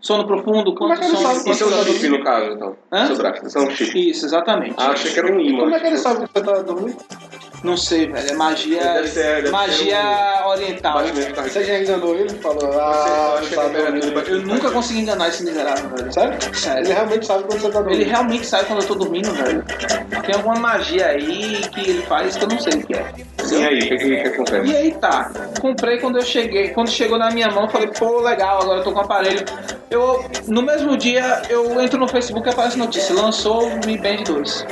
S4: Sono profundo,
S6: Como é
S4: quanto
S6: que ele
S4: sono.
S6: sabe
S5: Isso é um chip, no caso, então.
S4: Hã?
S5: Seu braço, isso é um chip.
S4: Isso, exatamente.
S5: Ah, achei que era um imã.
S6: Como é que ele sabe que você tá dormindo?
S4: Não sei, velho. É magia.
S5: Deve ser- deve
S4: magia oriental.
S5: Batimento cardíaco.
S6: Você já enganou ele? Falou,
S5: Eu
S6: ah, você
S5: que
S6: tá
S5: é
S6: dormindo.
S5: batimento
S4: Eu nunca consegui enganar esse miserável, velho.
S6: Sério?
S4: Sério.
S6: Ele realmente sabe quando você tá dormindo.
S4: Ele realmente sabe quando eu tô dormindo, velho. Tem alguma magia aí que ele faz que eu não sei o que é.
S5: E aí, o que, acontece?
S4: E aí tá, comprei quando eu cheguei, quando chegou na minha mão, falei, pô, legal, agora eu tô com o aparelho. Eu, no mesmo dia, eu entro no Facebook e aparece notícia, lançou o Mi Band 2.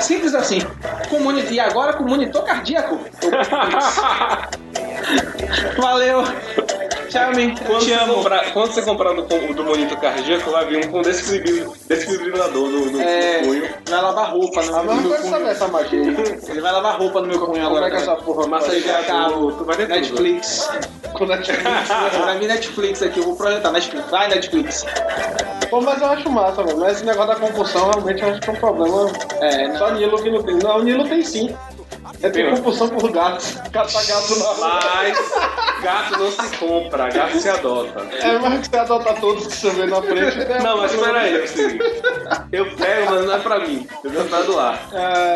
S4: Simples assim. E agora com monitor cardíaco. Eu- Valeu. Tchau, amigo.
S5: Quando,
S4: Te
S5: você
S4: amo.
S5: comprar, quando você comprar do, o do monitor cardíaco, vai vir um com desfibril- desfibrilador no, no,
S4: É,
S5: no punho.
S4: vai lavar roupa no,
S6: Ah, não
S4: meu
S6: quero saber
S4: punho.
S6: essa magia aí.
S4: Ele vai lavar roupa no meu punho
S6: Como
S4: agora.
S6: é que essa porra
S5: vai ter tudo.
S4: Netflix.
S6: É que-
S4: pra mim, Netflix aqui, eu vou projetar Netflix. Vai, Netflix.
S6: Pô, mas eu acho massa, velho. Mas esse negócio da compulsão realmente eu acho que é um problema.
S4: É,
S6: Só Nilo que não tem. Não, o Nilo tem sim. É ter compulsão por gatos. Catar gato na rua.
S5: Mas gato não se compra, gato se adota.
S6: É mais que você adota todos que você vê na frente. né?
S5: Não, mas peraí, é o seguinte. Eu pego, mas não é pra mim. Entendeu? Pra doar.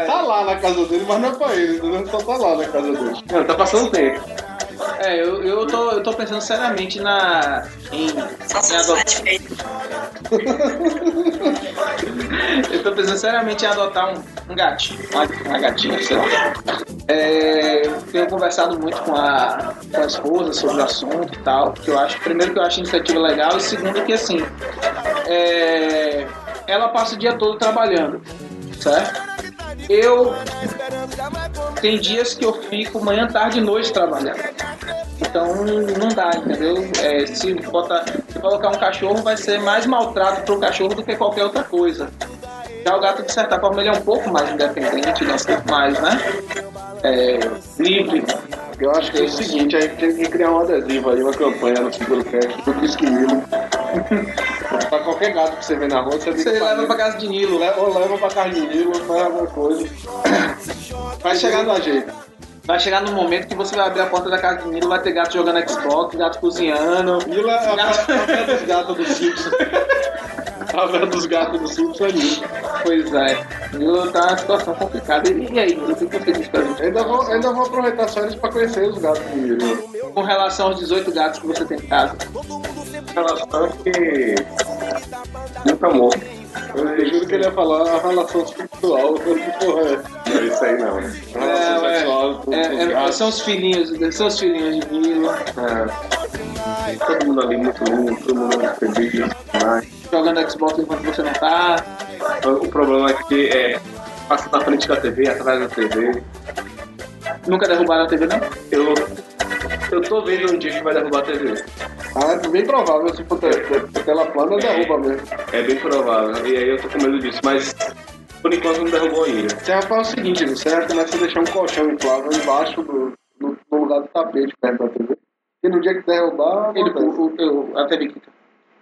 S6: Tá lá na casa dele, mas não é pra ele, entendeu? Só tá lá na casa dele.
S5: Não, tá passando tempo.
S4: É, eu, eu, tô, eu tô pensando seriamente na. em. em adotar. eu tô pensando seriamente em adotar um, um gatinho. Uma, uma gatinha, sei lá. É, tenho conversado muito com a, com a esposa sobre o assunto e tal. Que eu acho, primeiro que eu acho a iniciativa legal, e segundo que assim. é, ela passa o dia todo trabalhando, certo? Eu tem dias que eu fico manhã, tarde e noite trabalhando. Então não dá, entendeu? É, se, botar, se colocar um cachorro, vai ser mais maltrato pro cachorro do que qualquer outra coisa. Já o gato, de certa forma, ele é um pouco mais independente, ele um pouco mais, né? É, livre.
S6: Eu acho que é o seguinte, a gente tem que criar um adesivo aí, uma campanha no Seguro Cast do Disque Nilo. pra qualquer gato que você vê na rua, você
S4: Você
S6: que
S4: leva
S6: fazer-
S4: pra casa de Nilo, né?
S6: Le- Ou leva pra casa de Nilo, faz alguma coisa. Vai chegar no jeito.
S4: Vai chegar no momento que você vai abrir a porta da casa de Nilo, vai ter gato jogando Xbox, gato cozinhando.
S6: Nilo é a a- dos gatos do Simpsons. A fé dos gatos do Simpsons é Nilo.
S4: Pois é, Nilo tá numa situação complicada. E, aí, o que você diz pra gente?
S6: Ainda vou, ainda vou aproveitar as férias pra conhecer os gatos de Nilo.
S4: Com relação aos 18 gatos que você tem em casa.
S5: Relação que. Muito amor.
S6: Eu juro que ele ia falar a relação sexual. Que porra é?
S5: Não, isso aí não.
S6: Relação
S4: É,
S6: sexual com
S4: É, é,
S6: gatos.
S4: são os filhinhos, são os filhinhos de Nilo,
S5: É. Todo mundo ali muito lindo, todo mundo feliz. Mas
S4: jogando Xbox enquanto você não tá.
S5: o problema é que é, passa na frente da TV, atrás da TV.
S4: Nunca derrubaram a TV, não?
S5: Eu, eu tô vendo um dia que vai derrubar a TV.
S6: Ah, é bem provável, se for tela plana, derruba mesmo.
S5: É bem provável. E aí eu tô com medo disso. Mas por enquanto não derrubou ainda.
S6: Você vai fazer o seguinte, você começa a deixar um colchão inflável embaixo do, no, no lugar do tapete perto da TV. E no dia que derrubar,
S4: Ele,
S6: acontece.
S4: o, o, a TV quica.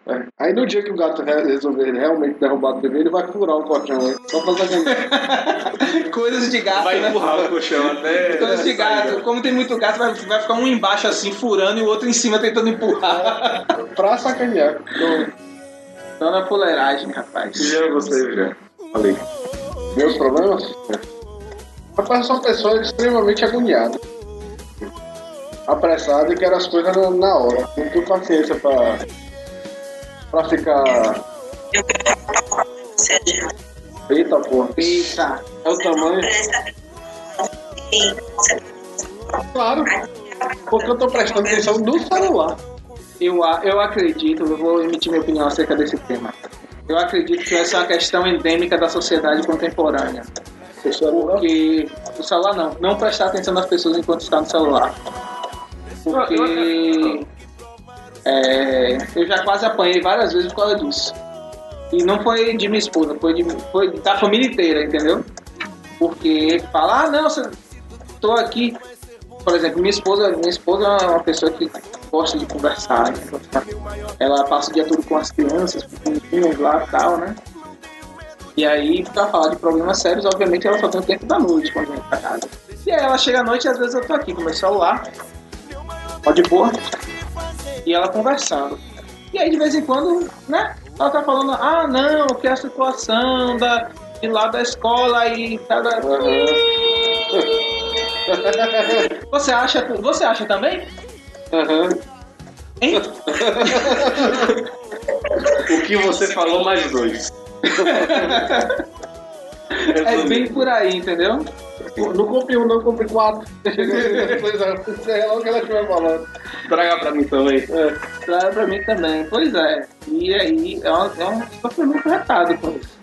S6: É. Aí no dia que o gato re- resolver realmente derrubar a TV, ele vai furar o colchão aí. Só pra saber.
S4: Coisas de gato,
S5: Vai
S4: né?
S5: empurrar o colchão até.
S4: Coisas de gato. Como tem muito gato, vai, vai ficar um embaixo assim, furando, e o outro em cima tentando empurrar.
S6: pra sacanear. Então,
S4: Então na fuleiragem, rapaz.
S5: Já você já. Falei.
S6: meus problemas? Rapaz, eu sou uma pessoa extremamente agoniada. Apressada e quero as coisas na, na hora. Não tenho paciência pra, pra ficar.
S7: Eu quero falar com você.
S6: Eita porra.
S4: Eita.
S6: É o tamanho. Claro. Porque eu tô prestando atenção no celular.
S4: Eu, a- eu acredito, eu vou emitir minha opinião acerca desse tema. Eu acredito que essa é uma questão endêmica da sociedade contemporânea. Porque o celular não, não prestar atenção nas pessoas enquanto está no celular. Porque é, eu já quase apanhei várias vezes por causa disso. E não foi de minha esposa, foi, de, foi da família inteira, entendeu? Porque fala, ah não, tô aqui. Por exemplo, minha esposa, minha esposa é uma pessoa que gosta de conversar. né? Ela passa o dia todo com as crianças, com os meninos lá e tal, né? E aí, pra falar de problemas sérios, obviamente ela só tem o tempo da noite quando vem pra casa. E aí ela chega à noite e às vezes eu tô aqui com meu celular, pode pôr, e ela conversando. E aí de vez em quando, né, ela tá falando, ah não, que é a situação da, de lá da escola e cada. Você acha, você acha também?
S6: Aham.
S4: Hein?
S5: O que você falou mais dois.
S4: É bem por aí, entendeu?
S6: Não compre um, não compre quatro. Isso é o que ela estiver falando.
S5: Traga pra mim também.
S4: Claro, pra mim também. Pois é. E aí é um, é um sofrimento retado com isso.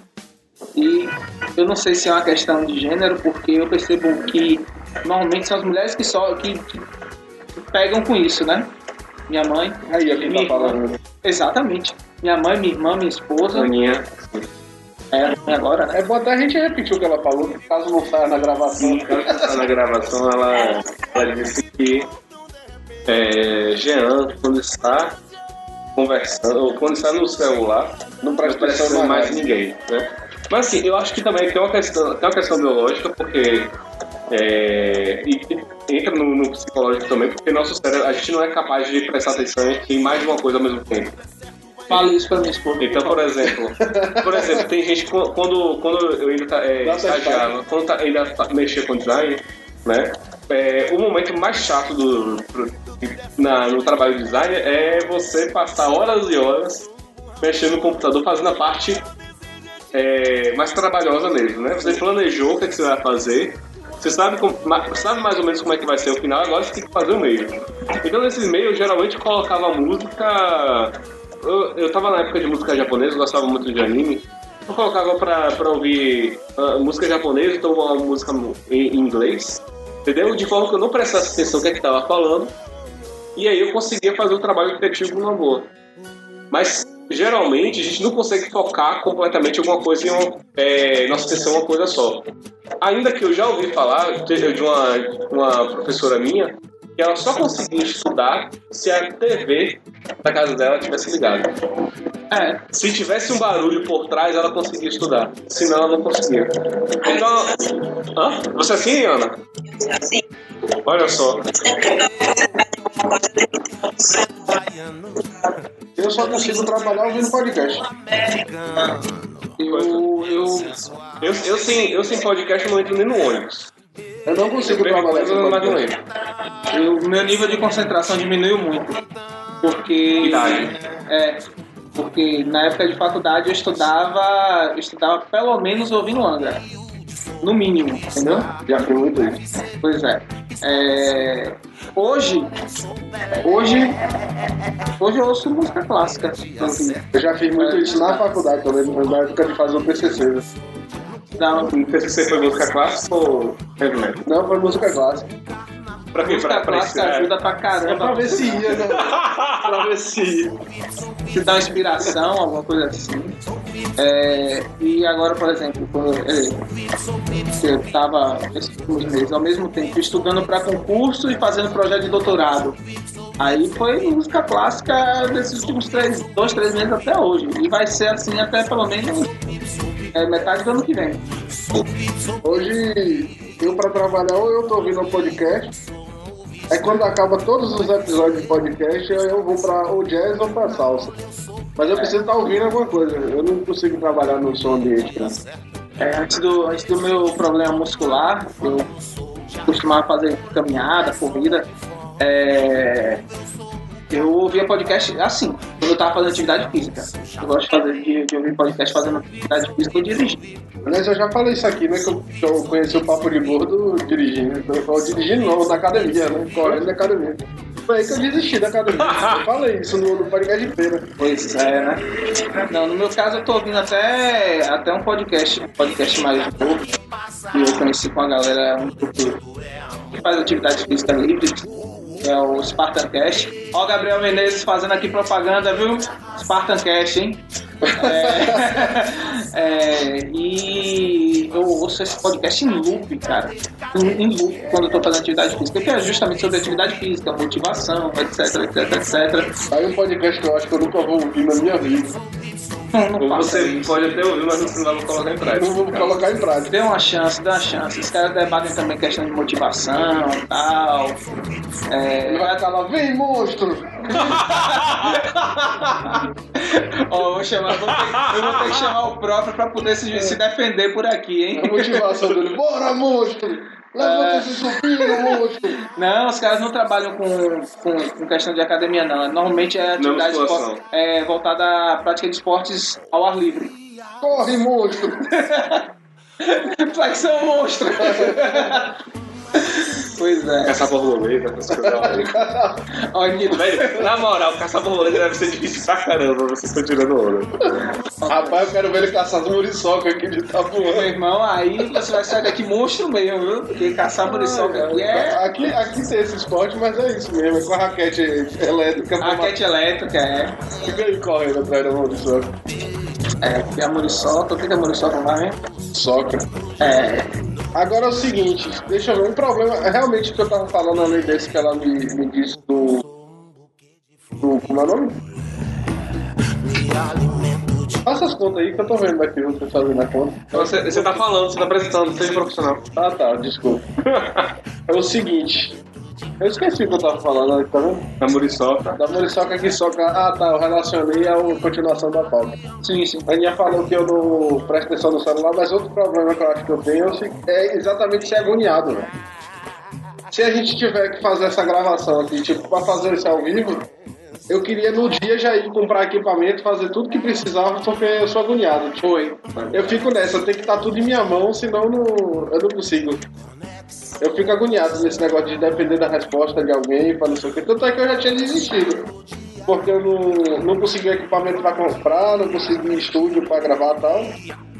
S4: E eu não sei se é uma questão de gênero, porque eu percebo que normalmente são as mulheres que só que, que pegam com isso, né? minha mãe.
S6: Aí, é quem tá falando.
S4: Exatamente. Minha mãe, minha irmã, minha esposa.
S5: Aninha.
S4: É, agora, né?
S6: É bom até a gente repetir o que ela falou, que caso não saia na gravação.
S5: Ela tá na gravação, ela, ela disse que é, Jean, quando está conversando, ou quando está no celular, não presta atenção em
S6: mais
S5: ninguém, né? Mas assim, eu acho que também tem uma questão, tem uma questão biológica, porque é, entra no, no psicológico também, porque nosso cérebro, a gente não é capaz de prestar atenção em mais de uma coisa ao mesmo tempo.
S4: Fala isso pra minha esposa.
S5: Então, por exemplo, por exemplo, tem gente que quando, quando eu ainda tá, é, estagiava, quando tá, ainda tá, mexia com design, né? é, o momento mais chato do, pro- na- no trabalho de design é você passar horas e horas mexendo no computador, fazendo a parte é, mais trabalhosa mesmo, né? Você planejou o que, é que você vai fazer, você sabe, como- sabe mais ou menos como é que vai ser o final, agora você tem que fazer o meio. Então nesses meios eu geralmente colocava música. Eu, eu tava na época de música japonesa, gostava muito de anime. Eu colocava pra, pra ouvir ah, música japonesa, então uma música em, inglês, entendeu? De forma que eu não prestasse atenção no que é que tava falando. E aí eu conseguia fazer o trabalho criativo numa boa. Mas geralmente a gente não consegue focar completamente alguma coisa em uma, é, nossa atenção em uma coisa só. Ainda que eu já ouvi falar de uma, uma professora minha que ela só conseguia estudar se a TV da casa dela tivesse ligada.
S4: É,
S5: Se tivesse um barulho por trás, ela conseguia estudar. Senão, ela não conseguia. Então. Hã? Você é assim, Ana?
S7: Assim,
S5: Olha só.
S6: Eu só consigo trabalhar ouvindo podcast.
S4: eu, eu,
S5: Eu, eu, sem, eu sem podcast eu não entro nem no ônibus.
S6: Eu não consigo trabalhar podcast.
S5: entro.
S4: eu, meu nível de concentração diminuiu muito. Porque.
S5: Idade.
S4: É. Porque na época de faculdade eu estudava. Eu estudava pelo menos ouvindo Angra. No mínimo, entendeu?
S6: Já fui muito isso.
S4: Pois é. É, Hoje. Hoje. Hoje eu ouço música clássica.
S6: Eu já fiz muito isso na faculdade também, na época de fazer o PCC.
S4: Não,
S5: Não sei se você foi música clássica ou heavy metal.
S6: Não, foi música clássica.
S5: Pra quê?
S4: música
S5: Pra, pra
S4: clássica ajuda pra
S6: É pra
S4: caramba.
S6: ver se ia, né? pra ver se ia.
S4: te dá uma inspiração, alguma coisa assim. É, e agora, por exemplo, quando é, eu estava esses meses ao mesmo tempo estudando para concurso e fazendo projeto de doutorado. Aí foi música clássica desses últimos três, dois, três meses até hoje. E vai ser assim até pelo menos é, metade do ano que vem.
S6: Hoje, eu pra trabalhar, ou eu tô ouvindo um podcast, aí quando acaba todos os episódios de podcast, eu vou pra ou jazz ou pra salsa. Mas eu preciso estar ouvindo alguma coisa, eu não consigo trabalhar no som ambiente. Né?
S4: É, antes, do, antes do meu problema muscular, eu costumava fazer caminhada, corrida. é, eu ouvia podcast assim, quando eu tava fazendo atividade física. Eu gosto de, fazer, de, de ouvir podcast fazendo atividade física ou dirigindo.
S6: Aliás, eu já falei isso aqui, né? Que eu, eu conheci o Papo de Gordo dirigindo. Eu falo dirigindo não, na academia, né? Correndo na academia. Foi aí que eu desisti da academia. Eu falei isso no, no podcast de feira.
S4: Pois é, né? Não, no meu caso eu tô ouvindo até, até um podcast, um podcast mais novo, que eu conheci com a galera um pouco que faz atividade física livre, que é o Spartan Cash. Ó Gabriel Menezes fazendo aqui propaganda, viu? Spartan Cash, hein? É, é, e eu ouço esse podcast em loop, cara. Em, em loop, quando eu tô fazendo atividade física, que é justamente sobre atividade física, motivação, etc, etc, etc.
S6: Aí um podcast que eu acho que eu nunca vou ouvir na minha vida.
S5: Você pode até ouvir, mas não vai colocar em prática.
S6: Não vou colocar em prática.
S4: Dê uma chance, dê uma chance. Os caras debatem também questão de motivação e tal.
S6: Ele
S4: É...
S6: vai estar lá, vem monstro!
S4: Ó, eu vou chamar, vou ter- eu vou ter que chamar o próprio pra poder se, se defender por aqui, hein?
S6: A motivação dele, bora monstro! Levanta esse supino, monstro!
S4: Não, os caras não trabalham com, com, com questão de academia, não. Normalmente é atividade
S5: musculação.
S4: espor- é, voltada à prática de esportes ao ar livre.
S6: Corre, monstro!
S4: Flexão monstro! Pois é.
S5: Caçar borboleta, essas coisas.
S4: Olha,
S5: Velho, na moral, caçar borboleta deve ser difícil pra caramba, vocês estão tirando onda.
S6: Rapaz, eu quero ver ele caçar as muriçoca aqui de
S4: meu
S6: Itapuã.
S4: irmão, aí você vai sair daqui monstro mesmo, viu? Porque caçar muriçoca aqui é
S6: Aqui, aqui tem esse esporte, mas é isso mesmo, é com a raquete elétrica.
S4: raquete elétrica, é.
S6: Fica aí correndo atrás da muriçoca.
S4: É, porque a muriçoca, o que que a muriçoca vai mesmo?
S6: Soca.
S4: É,
S6: Agora é o seguinte, deixa eu ver, um problema, realmente que eu tava falando além desse que ela me, me disse do. do. como é o nome? Faça as contas aí que eu tô vendo aqui você fazendo a conta.
S5: Você, você tá falando, você tá apresentando, seja profissional.
S6: Ah tá, desculpa. é o seguinte. Eu esqueci o que eu tava falando, tá vendo?
S5: Na muriçoca.
S6: Da muriçoca que soca. Ah tá, eu relacionei a continuação da pauta.
S4: sim, sim.
S6: A Aninha falou que eu não presto atenção no celular, mas outro problema que eu acho que eu tenho é exatamente ser agoniado, velho. Se a gente tiver que fazer essa gravação aqui, tipo, pra fazer isso ao vivo, eu queria no dia já ir comprar equipamento, fazer tudo que precisava, porque eu sou agoniado. Tipo,
S4: Foi.
S6: eu fico nessa, tenho que estar tudo em minha mão, senão não, eu não consigo. Eu fico agoniado nesse negócio de depender da resposta de alguém, pra não sei o que. Tanto é que eu já tinha desistido. Porque eu não, não consegui equipamento pra comprar, não consegui estúdio pra gravar e tal.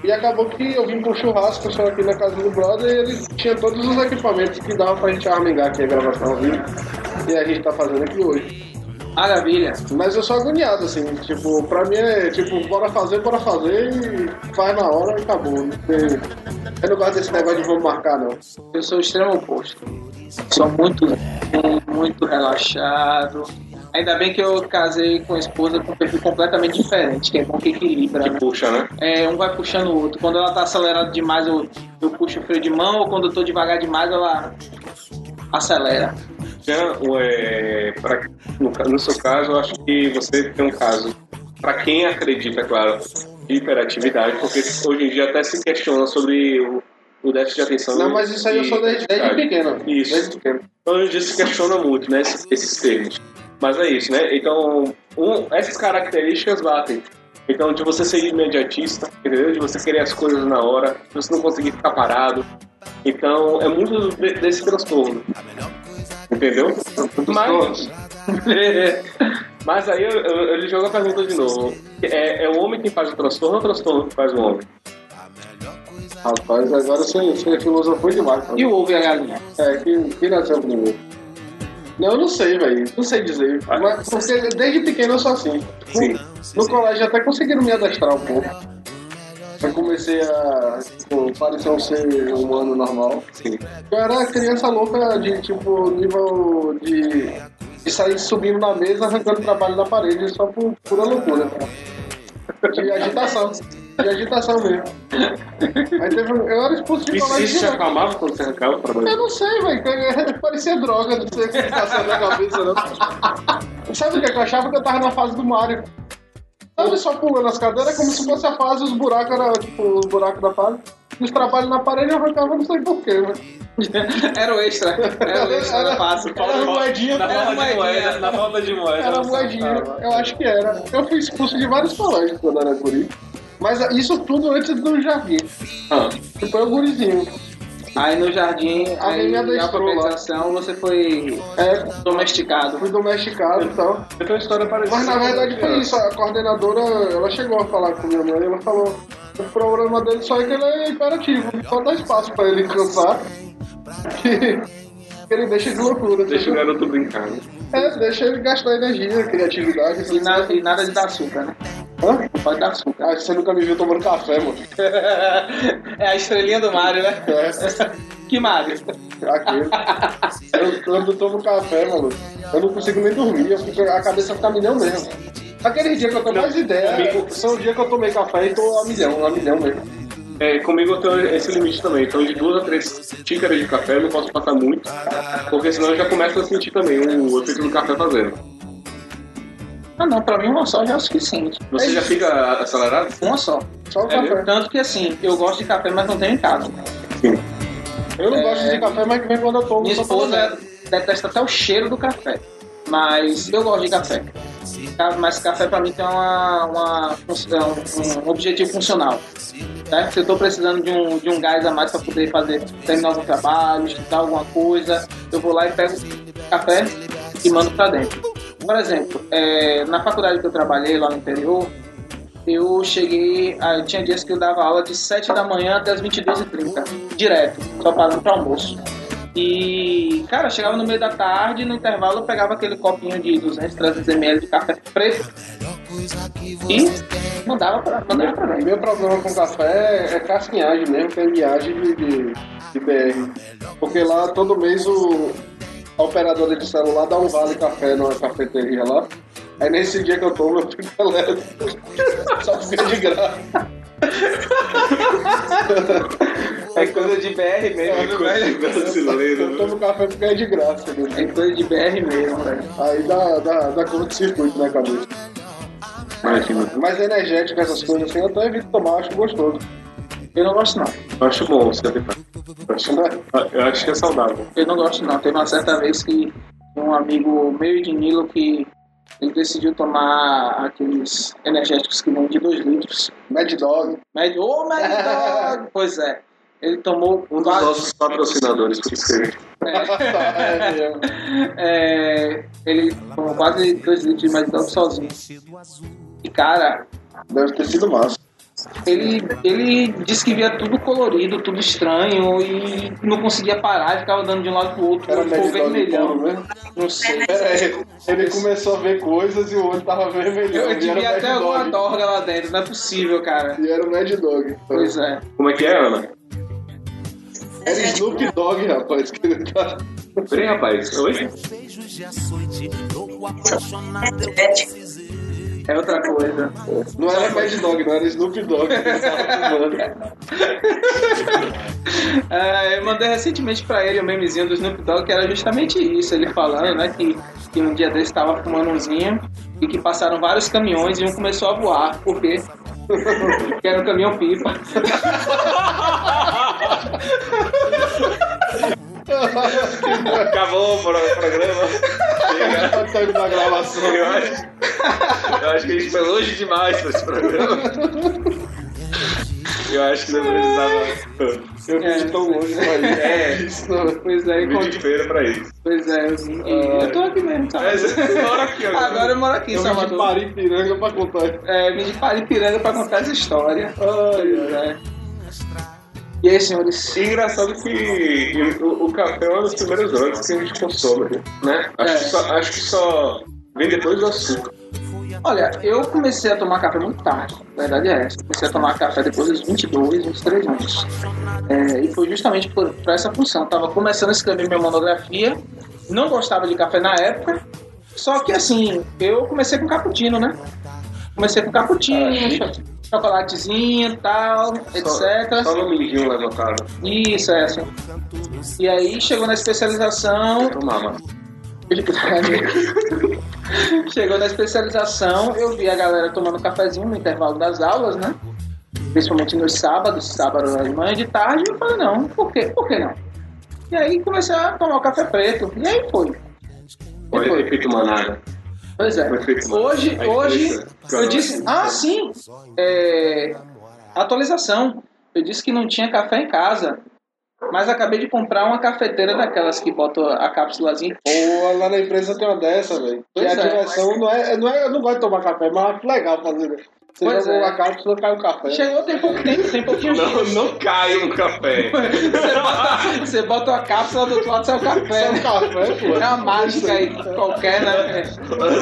S6: E acabou que eu vim pro churrasco só aqui na casa do brother e ele tinha todos os equipamentos que dava pra gente armingar aqui a gravação ao vivo. E a gente tá fazendo aqui hoje.
S4: Maravilha.
S6: Mas eu sou agoniado, assim, tipo, pra mim é tipo, bora fazer, bora fazer e faz na hora e acabou. Eu não gosto desse negócio de vamos marcar, não.
S4: Eu sou o extremo oposto. Sou muito, muito relaxado. Ainda bem que eu casei com a esposa com um perfil completamente diferente, que é bom que equilibra, né?
S5: Puxa, né?
S4: É, um vai puxando o outro. Quando ela tá acelerada demais, eu, eu puxo o freio de mão, ou quando eu tô devagar demais, ela acelera.
S5: Já, é, pra, no, no seu caso, eu acho que você tem um caso, para quem acredita, claro, de hiperatividade, porque hoje em dia até se questiona sobre o, o déficit de atenção.
S6: Não, mas isso aí eu sou desde, desde pequeno.
S5: Isso.
S6: Desde pequeno.
S5: Então, hoje em dia se questiona muito, né, esses, esses termos. Mas é isso, né? Então, um, essas características batem. Então, de você ser imediatista, entendeu? De você querer as coisas na hora, de você não conseguir ficar parado. Então, é muito de- desse transtorno. Entendeu? Mas, mas aí eu, eu, eu lhe jogo a pergunta de novo. É, é o homem que faz o transtorno ou o transtorno que faz o homem?
S6: Rapaz, agora você, você filosofou demais.
S4: E o ovo e a galinha?
S6: É, que, que nasceu primeiro. Não, eu não sei, velho. Não sei dizer. Mas, porque desde pequeno eu sou assim.
S5: Sim.
S6: No colégio até conseguiram me adestrar um pouco. Eu comecei a tipo, parecer um ser humano normal. Eu era criança louca de tipo nível de, de sair subindo na mesa, arrancando trabalho na parede só por pura loucura. De agitação. De agitação mesmo. Aí teve, eu era expulso de colégio.
S5: te
S6: direto.
S5: acalmava quando você arrancava o trabalho?
S6: Eu não sei, velho. Parecia droga, não sei o que passava na cabeça, não. Sabe o que é que eu achava? Que eu tava na fase do Mario. Sabe, só pulando as cadeiras, como se fosse a fase, os buracos eram, tipo, os buracos da fase. Os trabalhos na parede eu arrancava, não sei porquê, velho.
S4: Era o extra. Era o extra, era fácil.
S6: Era moedinha,
S5: Na
S4: Era
S5: falta de
S4: moedinha.
S5: moeda, na de moeda.
S6: era moedinha. Eu acho que era. Eu fui expulso de vários colégios quando era guri. Mas isso tudo antes do jardim.
S5: Ah,
S6: Tipo, eu gurizinho.
S4: Aí no jardim, aí na alfabetização, você foi
S6: É,
S4: domesticado.
S6: fui domesticado e tal.
S5: eu tenho uma história parecida.
S6: Mas na verdade foi isso, a coordenadora, ela chegou a falar com minha mãe, ela falou, o problema dele só é que ele é imperativo, só dá espaço pra ele cansar. Que, que ele deixa de loucura.
S5: Deixa o garoto brincar, né?
S6: É, deixa ele gastar energia, criatividade.
S4: E
S6: assim.
S4: nada, e nada de dar açúcar, né?
S6: Hã?
S4: Pode dar açúcar.
S6: Ah, você nunca me viu tomando café, mano.
S4: é a estrelinha do Mario, né?
S6: É,
S4: Que Mario?
S6: aquele. Eu, quando eu tomo café, mano, eu não consigo nem dormir, eu fico, a cabeça fica a milhão mesmo. Aquele dia que eu tô mais ideia,
S5: comigo-
S6: são o dia que eu tomei café e tô a milhão, a milhão mesmo.
S5: É, comigo eu tenho esse limite também. Então, de duas a três xícaras de café, eu não posso passar muito, porque senão eu já começo a sentir também o efeito do café fazendo.
S4: Ah não, pra mim uma só já é o suficiente.
S5: Você já fica acelerado?
S4: Uma só.
S6: Só o
S5: É
S6: café.
S4: Tanto que assim, eu gosto de café, mas não tenho em casa.
S5: Sim.
S6: Eu não
S4: É.
S6: gosto de café, mas que vem quando eu tomo.
S4: Minha esposa detesta até o cheiro do café. Mas eu gosto de café. Ca- Mas café pra mim tem uma, uma fun- um, um objetivo funcional. Certo? Se eu tô precisando de um, de um gás a mais pra poder fazer, terminar algum trabalho, estudar alguma coisa, eu vou lá e pego café e mando pra dentro. Por exemplo, é, na faculdade que eu trabalhei lá no interior, eu cheguei, a, tinha dias que eu dava aula de 7 da manhã até as 22h30, direto, só parando para almoço. E, cara, chegava no meio da tarde, no intervalo eu pegava aquele copinho de 200, 300 ml de café preto e mandava pra, mandava pra dentro.
S6: Meu problema com café é casquinhagem mesmo, que é viagem de, de, de BR. Porque lá todo mês o, a operadora de celular dá um vale café numa cafeteria lá. Aí nesse dia que eu tomo, eu fico leve. Só fica de graça.
S4: É coisa de BR mesmo, velho.
S5: Brasileiro.
S6: Eu tomo café porque é de graça. né?
S4: É coisa de BR mesmo, velho.
S6: Aí dá, dá, dá curto-circuito na cabeça.
S5: Imagina.
S6: Mas energético, essas coisas assim, eu até evito tomar, acho gostoso.
S4: Eu não gosto não.
S5: Eu acho bom você ter eu acho, eu acho que é saudável.
S4: Eu não gosto não. Teve uma certa vez que um amigo meu de Nilo que ele decidiu tomar aqueles energéticos que vão de 2 litros.
S6: Mad Dog.
S4: Mad, ô, Mad Dog! pois é. Ele tomou
S5: Um dos
S4: quase-
S5: nossos patrocinadores, por isso que
S6: É mesmo.
S4: é, ele tomou quase 2 litros de Mad Dog sozinho. E cara,
S6: Deve ter sido massa.
S4: Ele, ele disse que via tudo colorido, tudo estranho e não conseguia parar, ficava dando de um lado pro outro,
S6: Era
S4: ficou
S6: Dog
S4: vermelhão.
S6: mesmo.
S4: Não sei.
S6: É, ele começou a ver coisas e o olho tava vermelhão.
S4: Eu
S6: e
S4: devia
S6: o Mad
S4: até alguma
S6: Dog.
S4: dorga lá dentro, não é possível, cara.
S6: E era o Mad Dog.
S4: Pois é.
S5: Como é que é, Ana?
S6: Era Snoop Dogg, rapaz, que ele tá.
S5: Peraí, rapaz. Oi?
S4: É outra coisa.
S6: Não era Mad Dog, não era Snoop Dogg. que.
S4: É, eu mandei recentemente pra ele o memezinho do Snoop Dogg, que era justamente isso, ele falando, né, que, que um dia desse estava fumando umzinho e que passaram vários caminhões e um começou a voar. Porque era um caminhão pipa.
S5: Acabou o pro- programa.
S6: Tá saindo da gravação.
S5: Eu acho, eu acho que a gente foi longe demais pra esse programa. Eu acho que não precisava.
S6: Eu
S4: É.
S6: fui tão longe pra isso.
S5: É.
S6: Isso não.
S4: Pois é,
S5: Vídeo de feira pra isso.
S4: pois é, eu, vim- e eu tô aqui mesmo, tá?
S5: Mas você mora aqui agora.
S4: Agora eu moro aqui em
S6: Eu vim de
S4: Salvador.
S6: Paripiranga pra contar.
S4: É, vim de Paripiranga pra contar essa história.
S6: Ai,
S4: Pois é. E aí, senhores?
S5: E engraçado que o, o café é uma das primeiras drogas que a gente consome, né? Acho,
S4: É.
S5: que, só, acho que só vem depois do açúcar.
S4: Olha, eu comecei a tomar café muito tarde, a verdade é essa. Comecei a tomar café depois dos 22, 23 anos. É, e foi justamente por, por essa função. Eu tava começando a escrever minha monografia, não gostava de café na época, só que assim, eu comecei com cappuccino, né? Comecei com cappuccino, cho- chocolatezinho e tal, etc.
S5: Só no mindinho levantado.
S4: Isso, é assim. E aí chegou na especialização,
S5: Tomava.
S4: Chegou na especialização, eu vi a galera tomando cafezinho no intervalo das aulas, né? Principalmente nos sábados, sábado de manhã e de tarde, eu falei, não, por quê? Por que não? E aí comecei a tomar o café preto. E aí foi.
S5: Olha o efeito manada.
S4: Pois é. Hoje, hoje eu disse, ah, sim, é, atualização. Eu disse que não tinha café em casa, mas acabei de comprar uma cafeteira daquelas que botam a cápsulazinha.
S6: Pô, lá na empresa tem uma dessa, velho. Que a
S4: é.
S6: diversão não é, não é. Eu não gosto de tomar café, mas acho legal fazer. Você
S4: Pois
S6: joga
S4: é.
S6: uma cápsula cai o café.
S4: Chegou tem pouco tempo, tem pouquinho
S5: Não, não cai no café.
S4: Você bota, você bota a cápsula do outro lado sai o café. Né?
S6: o café, pô.
S4: É uma mágica aí, qualquer, né?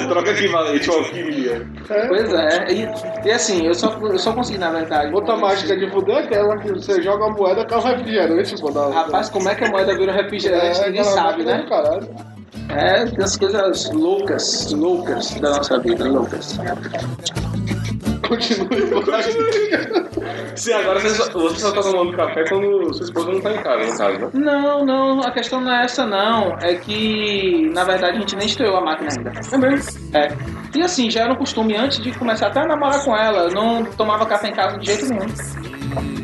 S5: Troca equivalente ao alquimia.
S4: Pois é. E, e assim, eu só, eu só consegui, na verdade.
S6: Outra mágica de fuder é aquela que você joga a moeda cai o refrigerante, pô.
S4: Rapaz, como é que a moeda vira refrigerante? Ninguém
S6: aquela
S4: sabe, né?
S6: Caralho.
S4: É, tem as coisas loucas, loucas da nossa vida, loucas.
S6: Continue.
S5: Sim, agora você só, você só tá tomando café quando sua esposa não tá em casa, no caso, né?
S4: Não, não, a questão não é essa não. É que, na verdade, a gente nem estreou a máquina ainda. É mesmo? É. E assim, já era um costume antes de começar até a namorar com ela. Eu não tomava café em casa de jeito nenhum.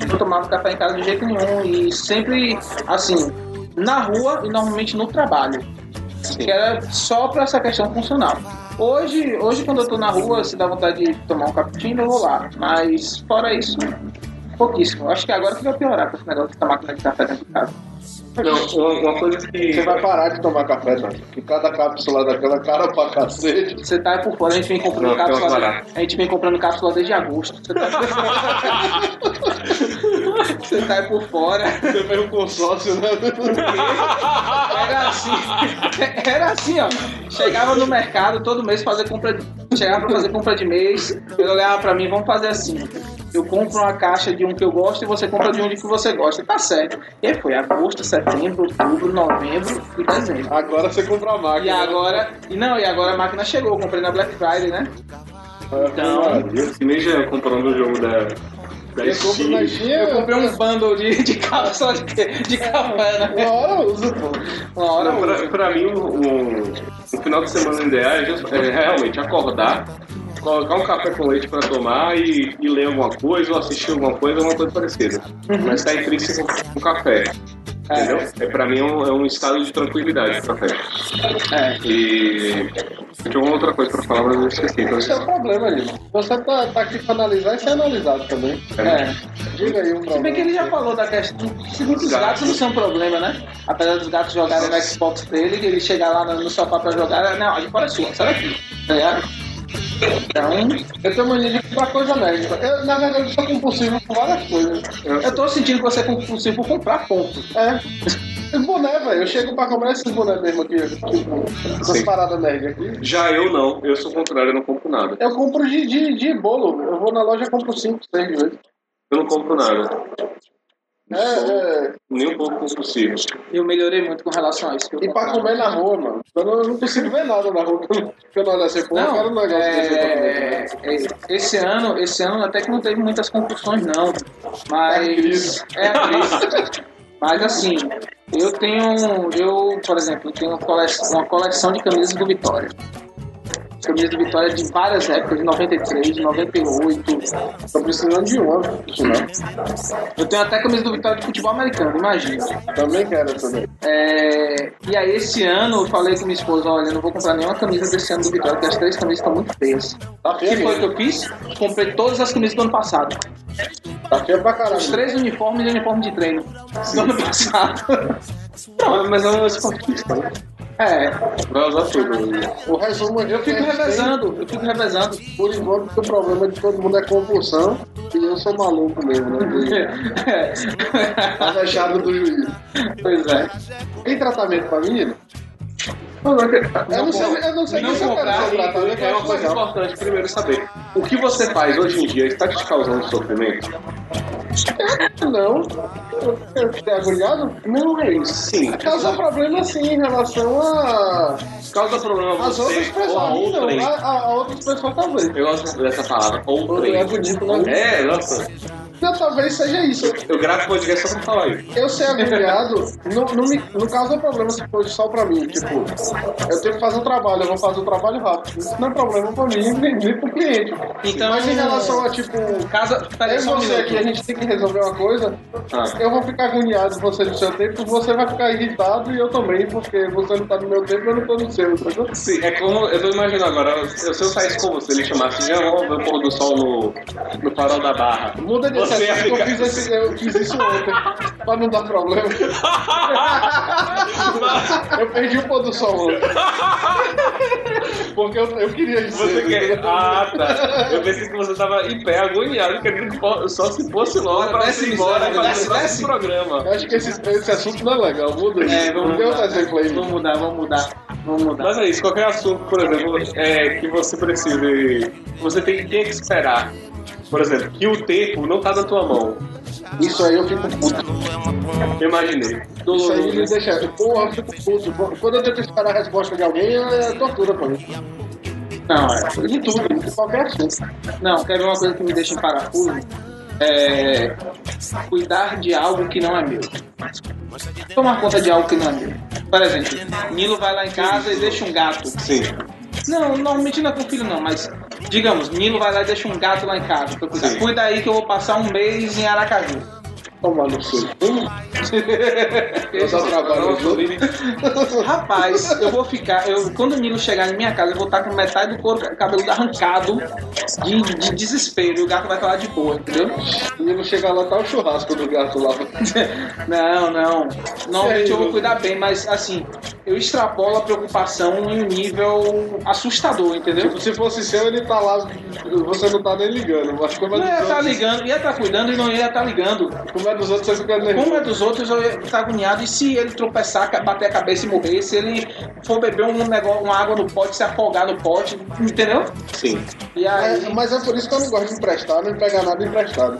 S4: Não tomava café em casa de jeito nenhum. E sempre, assim, na rua e normalmente no trabalho. Que era só pra essa questão funcional. Hoje, hoje quando eu tô na rua, se dá vontade de tomar um cappuccino, eu vou lá. Mas fora isso, pouquíssimo. Acho que agora que vai piorar com esse negócio da máquina de café dentro de casa.
S5: Não, uma, uma coisa que.
S6: Você vai parar de tomar café, tá? Que cada cápsula daquela é cara pra cacete.
S4: Você tá aí por fora, a gente vem comprando
S5: Não, tem uma
S4: cápsula.
S5: parada.
S4: A gente vem comprando cápsula desde agosto. Você tá, Você tá aí por fora.
S6: Você fez um consórcio, né?
S4: Era assim. Era assim, ó. Chegava no mercado todo mês fazer compra. De... Chegava pra fazer compra de mês. Ele olhava pra mim, vamos fazer assim. Eu compro uma caixa de um que eu gosto e você compra de um de que você gosta. Tá certo. E foi agosto, setembro, outubro, novembro e dezembro.
S6: Agora você compra a máquina.
S4: E agora. E não, e agora a máquina chegou, eu comprei na Black Friday, né? Então.
S5: E nem já comprando o jogo da.
S6: Eu compro.
S4: Eu comprei um bundle de, de de, de café, né?
S6: Uma hora eu uso, pô.
S4: Uma hora
S5: Não, pra, pra mim, um, um final de semana ideal é, é realmente acordar, colocar um café com leite pra tomar e, e ler alguma coisa, ou assistir alguma coisa, alguma coisa parecida. Mas tá intrínseco com café. Entendeu? É, pra mim é um, é um estado de tranquilidade o café.
S4: É.
S5: E. Tinha uma outra coisa pra falar, mas eu esqueci. Então,
S6: Esse é o problema, Lima. Você tá, tá aqui pra analisar e ser analisado também.
S4: É.
S6: Diga aí um
S4: Se bem que ele já falou da questão. Segundo os gatos não são problema, né? Apesar dos gatos jogarem no Xbox dele, ele chegar lá no, no sofá pra jogar, não, a fora é sua, sai daqui. Tá ligado? Então,
S6: Eu tenho mania de comprar coisa médica. Eu, na verdade, eu sou compulsivo com várias coisas.
S4: eu tô sentindo que você é compulsivo por comprar ponto.
S6: É. Esse boné, velho. Eu chego pra comprar esses boné mesmo aqui. Tipo, essas
S5: Sim.
S6: paradas nerd aqui.
S5: Já eu não, eu sou o contrário, eu não compro nada.
S6: Eu compro de, de, de bolo. Eu vou na loja e compro 5, 6 vezes.
S5: Eu não compro nada.
S6: É, é.
S5: Nem um pouco compulsivo.
S4: Eu melhorei muito com relação a isso. que eu
S6: E pra comer na rua, mano. Eu não, eu não consigo ver nada na rua. Porque eu não olho assim, pô, eu quero um negócio desse pra comer.
S4: é, é, esse ano, esse ano até que não teve muitas concussões não, mas é a crise. Mas assim, eu tenho, eu por exemplo, tenho uma coleção, uma coleção de camisas do Vitória. Camisas do Vitória de várias épocas, de 93, de 98.
S6: Tô precisando de uma, não.
S4: Eu tenho até camisa do Vitória de futebol americano, imagina.
S6: Também quero daí.
S4: É, e aí esse ano eu falei com minha esposa, olha, eu não vou comprar nenhuma camisa desse ano do Vitória, porque as três camisas estão muito feias.
S6: Tá
S4: O que foi que eu fiz? Comprei todas as camisas do ano passado.
S6: Tá feio pra caralho.
S4: Os três uniformes e uniforme de treino do ano passado.
S5: Não, mas um esportista, né?
S4: É,
S5: Vai usar tudo.
S6: O resumo aqui
S4: eu fico
S6: é
S4: revezando, eu fico revezando.
S6: Por enquanto, o problema de todo mundo é compulsão. E eu sou maluco mesmo, né? Tá fechado do juiz.
S4: pois é.
S6: Tem tratamento pra menino?
S5: Não, não,
S6: Eu não sei, eu não sei
S4: Não
S6: eu ser tratamento.
S5: É uma coisa importante primeiro saber. O que você faz hoje em dia está te causando sofrimento?
S6: Não. Eu, eu fiquei agulhado?
S5: Não é isso. Sim.
S6: Causa problema sim em relação a.
S5: Causa problema a
S6: As outras
S5: você ou a
S6: pessoas. Não, a, a outras pessoas talvez.
S5: Eu gosto dessa palavra, outrem.
S6: É bonito, né?
S5: É, nossa.
S6: Não, talvez seja isso.
S5: Eu gravo podcast só pra falar isso.
S6: Eu ser agulhado não, não, me, não causa problema se for só pra mim. Tipo, eu tenho que fazer um trabalho, eu vou fazer o trabalho rápido. Isso não é problema pra mim, nem, nem pro cliente.
S4: Então,
S6: Mas em relação a, tipo,
S4: Casa, peraí,
S6: eu e
S4: um
S6: você
S4: minuto.
S6: aqui, a gente tem que resolver uma coisa.
S5: Ah.
S6: Eu vou ficar agoniado você do seu tempo, você vai ficar irritado e eu também, porque você não tá no meu tempo, eu não tô no seu, entendeu?
S5: Sim, é como eu tô imaginando agora, se eu saísse com você, ele chamasse vamos ver o pôr do sol no, no farol da barra.
S6: Muda de
S5: Você ia
S6: assunto, eu fiz, esse, eu fiz isso ontem, pra não dar problema. eu perdi o pôr do sol ontem. Porque eu, eu queria isso.
S5: Você quer. Ah, tá. Eu pensei que você tava em pé, agoniado, querendo que só se fosse logo
S4: Bora,
S5: pra ir embora e
S4: desce,
S5: fazer
S4: desce,
S5: programa.
S6: Eu acho que esse, esse assunto não é legal, muda.
S4: É, vamos mudar.
S6: exemplo aí.
S4: Vamos mudar, vamos mudar. Vamos mudar.
S5: Mas é isso, qualquer assunto, por exemplo, é, que você precise. Você tem, tem que esperar. Por exemplo, que o tempo não tá na tua mão.
S6: Isso aí eu fico puto.
S5: Eu imaginei.
S6: Isso aí me deixa. Porra, eu fico puto. Quando eu tento esperar a resposta de alguém, é tortura pra mim.
S4: Não, é.
S6: De tudo, de qualquer assunto.
S4: Não, quer ver uma coisa que me deixa em parafuso? É. Cuidar de algo que não é meu. Tomar conta de algo que não é meu. Por exemplo, Nilo vai lá em casa e deixa um gato.
S5: Sim.
S4: Não, normalmente não é com filho não, mas digamos, Nilo vai lá e deixa um gato lá em casa. Cuida aí que eu vou passar um mês em Aracaju.
S6: Tomar no seu. Eu só trabalho junto.
S4: Rapaz, eu vou ficar. Eu, quando o Nilo chegar em minha casa, eu vou estar com metade do couro cabeludo arrancado de, de desespero. E o gato vai falar de boa, entendeu?
S6: O menino chega lá, tá o churrasco do gato lá.
S4: Não, não. Normalmente eu vou cuidar bem, mas assim, eu extrapolo a preocupação em um nível assustador, entendeu?
S6: Tipo, se fosse seu, ele tá lá, você não tá nem ligando. Mas como é
S4: Não ia estar
S6: outros,
S4: ligando, ia estar cuidando e não ia estar ligando.
S6: como é dos outros, você fica nervoso.
S4: Como é dos outros, eu ia estar agoniado. E se ele tropeçar, bater a cabeça e morrer, se ele for beber um negócio, uma água no pote, se afogar no pote, entendeu?
S5: Sim.
S4: E aí.
S6: É, mas é por isso que eu não gosto de emprestar, nem pegar nada emprestado.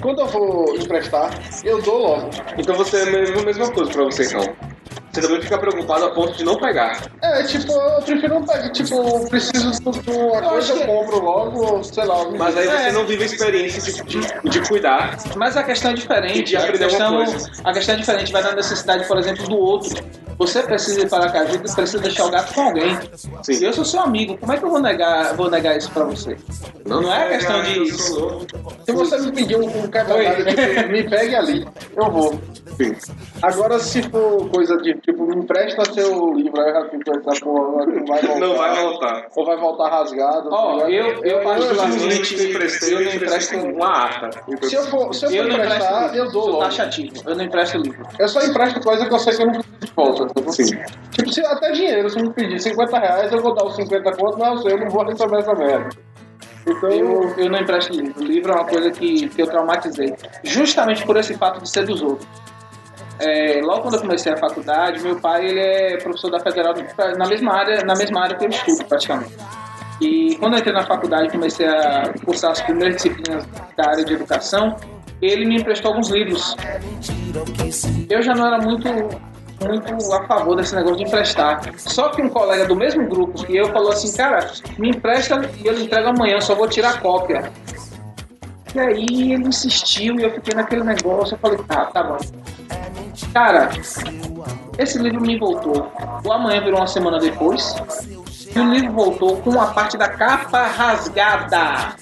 S6: Quando eu vou emprestar, eu dou logo.
S5: Então você é a mesma, mesma coisa pra você, então. Você também fica preocupado a ponto de não pegar.
S6: É, tipo, eu prefiro não pegar. Tipo, eu preciso de uma coisa, eu compro logo, sei lá.
S5: Mas aí você
S4: É.
S5: não vive a experiência de, de, de cuidar.
S4: Mas a questão é
S5: E
S4: diferente.
S5: de
S4: A questão, a questão é diferente, vai na necessidade, por exemplo, do outro. Você precisa ir para a casa, precisa deixar o gato com alguém.
S5: Sim.
S4: Eu sou seu amigo, como é que eu vou negar, vou negar isso pra você? Não, é questão de.
S6: Se você me pedir um, um me pegue ali, eu vou.
S5: Sim.
S6: Agora, se for coisa de, tipo, me empresta seu livro, aí eu essa porra, não vai voltar.
S5: Não vai voltar.
S6: Ou vai voltar rasgado.
S4: Ó,
S6: ligado?
S4: eu, eu particularmente,
S5: Simplesmente eu emprestei,
S4: eu não empresto.
S5: uma ata.
S6: Se eu for, se eu for
S4: Eu não
S6: emprestar, eu dou logo.
S4: taxativo. Eu não empresto livro.
S6: Eu só empresto coisa que eu sei que eu não preciso de volta. Entendeu?
S5: Sim.
S6: Tipo, se até dinheiro, se me pedir 50 reais, eu vou dar os 50 conto, mas eu não vou receber essa merda. Então,
S4: Eu, eu não empresto livro. Livro é uma coisa que, que eu traumatizei. Justamente por esse fato de ser dos outros. É, logo quando eu comecei a faculdade, meu pai ele é professor da Federal na mesma área, na mesma área que eu estudo praticamente. E quando eu entrei na faculdade e comecei a cursar as primeiras disciplinas da área de educação, ele me emprestou alguns livros. Eu já não era muito muito a favor desse negócio de emprestar. Só que um colega do mesmo grupo que eu falou assim, cara, me empresta e eu lhe entrego amanhã, só vou tirar cópia. E aí ele insistiu e eu fiquei naquele negócio, eu falei, tá, tá bom. Cara, esse livro me voltou. O amanhã virou uma semana depois. E o livro voltou com a parte da capa rasgada.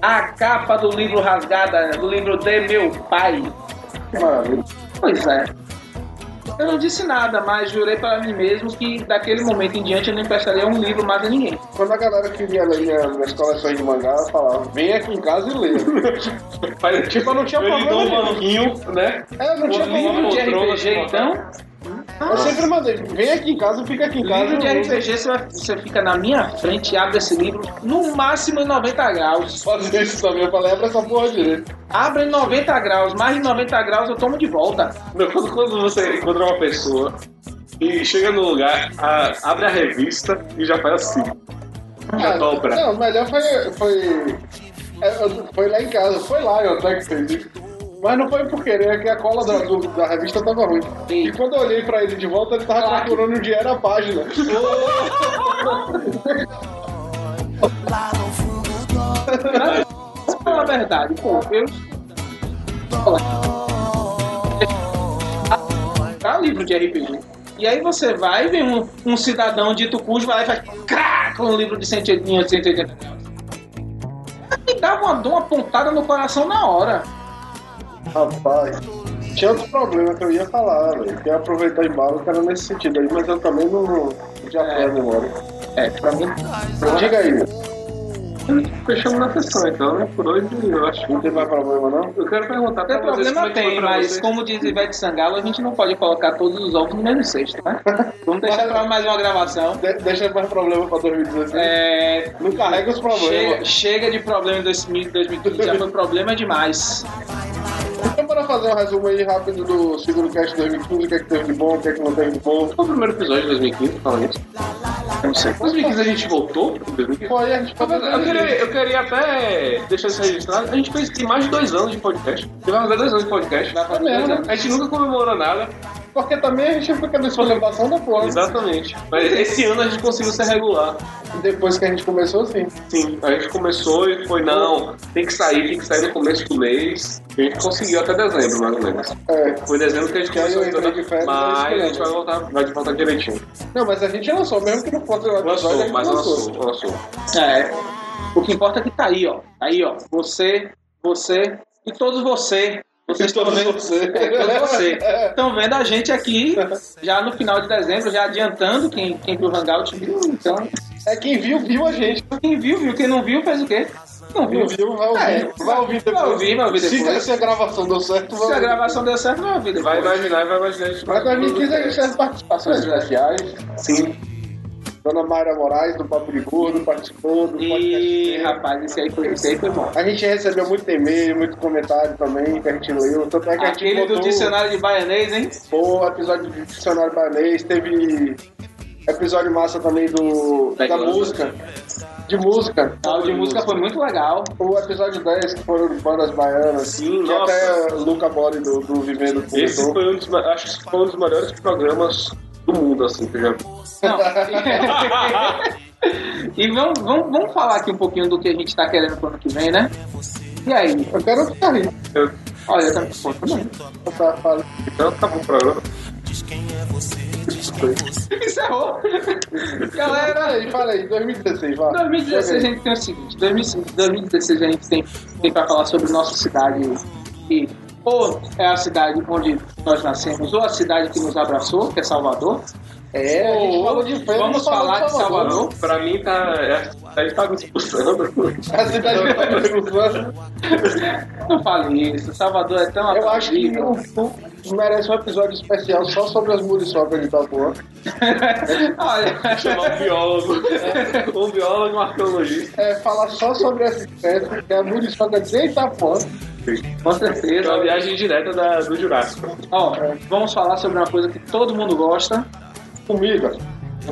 S4: A capa do livro rasgada, do livro de meu pai.
S6: maravilha.
S4: Pois é. Eu não disse nada, mas jurei para mim mesmo que daquele momento em diante eu não emprestaria um livro mais a ninguém.
S6: Quando a galera queria ler minha- minhas coleções de mangá, eu falava, vem aqui em casa e lê. tipo, eu não tinha
S5: Eu lhe dou um
S6: problema.
S5: banquinho, né?
S6: É, eu não tinha
S5: Um
S6: problema.
S4: Livro de RPG, então.
S6: Eu sempre mandei, vem aqui em casa, fica aqui em casa.
S4: Livro de RPG, você, vai- você fica na minha frente e abre esse livro no máximo em 90 graus.
S6: Fazer isso também, eu falei, abre essa porra direito.
S4: Abre em 90 graus, mais de 90 graus eu tomo de volta.
S5: Não, quando, quando você encontra uma pessoa e chega no lugar, a- abre a revista e já faz assim. Já
S6: Ah,
S5: dobra.
S6: Não, o melhor foi. Foi, é, foi lá em casa, foi lá eu até que fez isso. Mas não foi por querer, é que a cola da, do- da revista tava ruim. E quando eu olhei pra ele de volta, ele tava
S4: Claro.
S6: procurando onde era a página.
S4: Vamos falar a verdade, pô, eu. Tá livro de RPG. E aí você vai e vem um, um cidadão dito cujo vai lá e faz crá, com um livro de 180, 180 reais. Me dá uma, uma pontada no coração na hora.
S6: Rapaz, tinha outro problema que eu ia falar, velho. Que ia aproveitar embalo, que era nesse sentido aí, mas eu também não. Já foi a memória.
S4: É, pra mim.
S6: Diga aí,
S5: Fechamos na sessão, então, né? Por hoje, eu acho.
S6: não tem mais problema não?
S5: Eu quero perguntar pra vocês como
S4: problema
S5: é que foi
S4: tem, mas
S5: vocês.
S4: como diz Ivete Sangalo, a gente não pode colocar todos os ovos no mesmo cesto, né? Vamos deixar pra mais uma gravação.
S6: De- deixa mais problema pra 2016.
S4: É,
S6: Não carrega os
S4: chega,
S6: problemas.
S4: chega de problema em 2000, 2015, já foi problema demais.
S6: Bora fazer um resumo aí rápido do Seguro Cast 2015, o que é que teve de bom, o que é que não teve de bom.
S5: Qual foi o primeiro episódio de 2015, falando isso?
S4: Não sei.
S5: Em 2015 a gente voltou? Em 2015?
S6: Foi, a gente foi
S5: Eu queria, eu queria até deixar isso registrado. A gente fez mais de dois anos de podcast. De dois anos de podcast.
S4: Dois anos.
S5: A gente nunca comemorou nada.
S6: Porque também a gente fica nessa celebração da porra.
S5: Exatamente. Mas esse ano a gente conseguiu ser regular.
S6: Depois que a gente começou, sim.
S5: Sim, a gente começou e foi, não, tem que sair, tem que sair no começo do mês. E a gente conseguiu até dezembro, mais ou menos.
S6: É.
S5: Foi em dezembro que a gente começou
S6: entrei de férias,
S5: mas a gente vai voltar, vai de voltar direitinho.
S6: Não, mas a gente lançou, mesmo que não fosse o episódio, a
S5: Lançou,
S6: gente
S5: mas lançou, lançou.
S4: É. O que importa é que tá aí, ó. Tá aí, ó. Você, você e todos você, Vocês estão vendo
S6: você.
S4: É, todos você. Estão vendo a gente aqui já no final de dezembro, já adiantando quem, quem viu o Hangout viu. Então,
S6: É quem viu, viu a gente.
S4: quem viu, viu. Quem não viu, fez o quê? Não viu.
S6: Não viu, vai ouvir.
S4: É,
S6: vai ouvir depois.
S4: Vai ouvir, vai ouvir
S6: Se,
S4: depois.
S6: se a gravação deu certo, vai
S4: Se a
S6: ouvir.
S4: gravação deu certo, vai ouvir
S5: Vai
S4: depois.
S5: imaginar, vai imaginar. a gente
S6: Para 2015 a gente teve participações especiais.
S5: Sim.
S6: Dona Mayra Moraes, do Papo de Gordo, participou do podcast.
S4: rapaz, esse aí foi, esse aí foi bom.
S6: A gente recebeu muito e-mail, muito comentário também, que a gente leu. Tanto é que a gente
S4: Aquele do
S6: botou
S4: dicionário de baianês, hein?
S6: o episódio do Dicionário Bainês, teve episódio massa também do, da
S4: Legal.
S6: música. De música.
S4: A aula de música foi muito legal.
S6: O episódio 10, que foram bandas baianas.
S5: Sim,
S6: que
S5: nossa.
S6: até o Luca Bori do, do Vivendo
S5: Esse foi um dos, acho que foi um dos melhores programas do mundo, assim, que eu já vi.
S4: Não. e vamos, vamos, vamos falar aqui um pouquinho do que a gente tá querendo pro ano que vem, né? E aí?
S6: Eu quero ficar rindo.
S5: Eu-
S4: Olha, eu também. Pô, também.
S5: Então tá bom o programa.
S4: Encerrou. Galera,
S6: Peraí, peraí, 2016, vai.
S4: 2016 a gente tem o seguinte: 2005 2016 a gente tem, tem pra falar sobre nossa cidade, que ou é a cidade onde nós nascemos, ou a cidade que nos abraçou, que é Salvador.
S6: É, a gente
S4: Ou
S6: falou de
S4: vamos falar de Salvador.
S5: Pra mim tá. é- A gente tá me expulsando.
S6: A cidade tá me expulsando.
S4: Não fale isso, Salvador é tão
S6: Eu acho que o merece um episódio especial só sobre as muriçocas de Itapuã.
S4: Olha,
S5: Chamar um biólogo. Um biólogo e um arqueologista.
S6: É, falar só sobre essa espécie, que é a muriçoca de Itapuã.
S4: com
S5: É
S4: certeza.
S5: uma viagem direta da, do Jurássico.
S4: Ó, vamos falar sobre uma coisa que todo mundo gosta:
S6: Comida.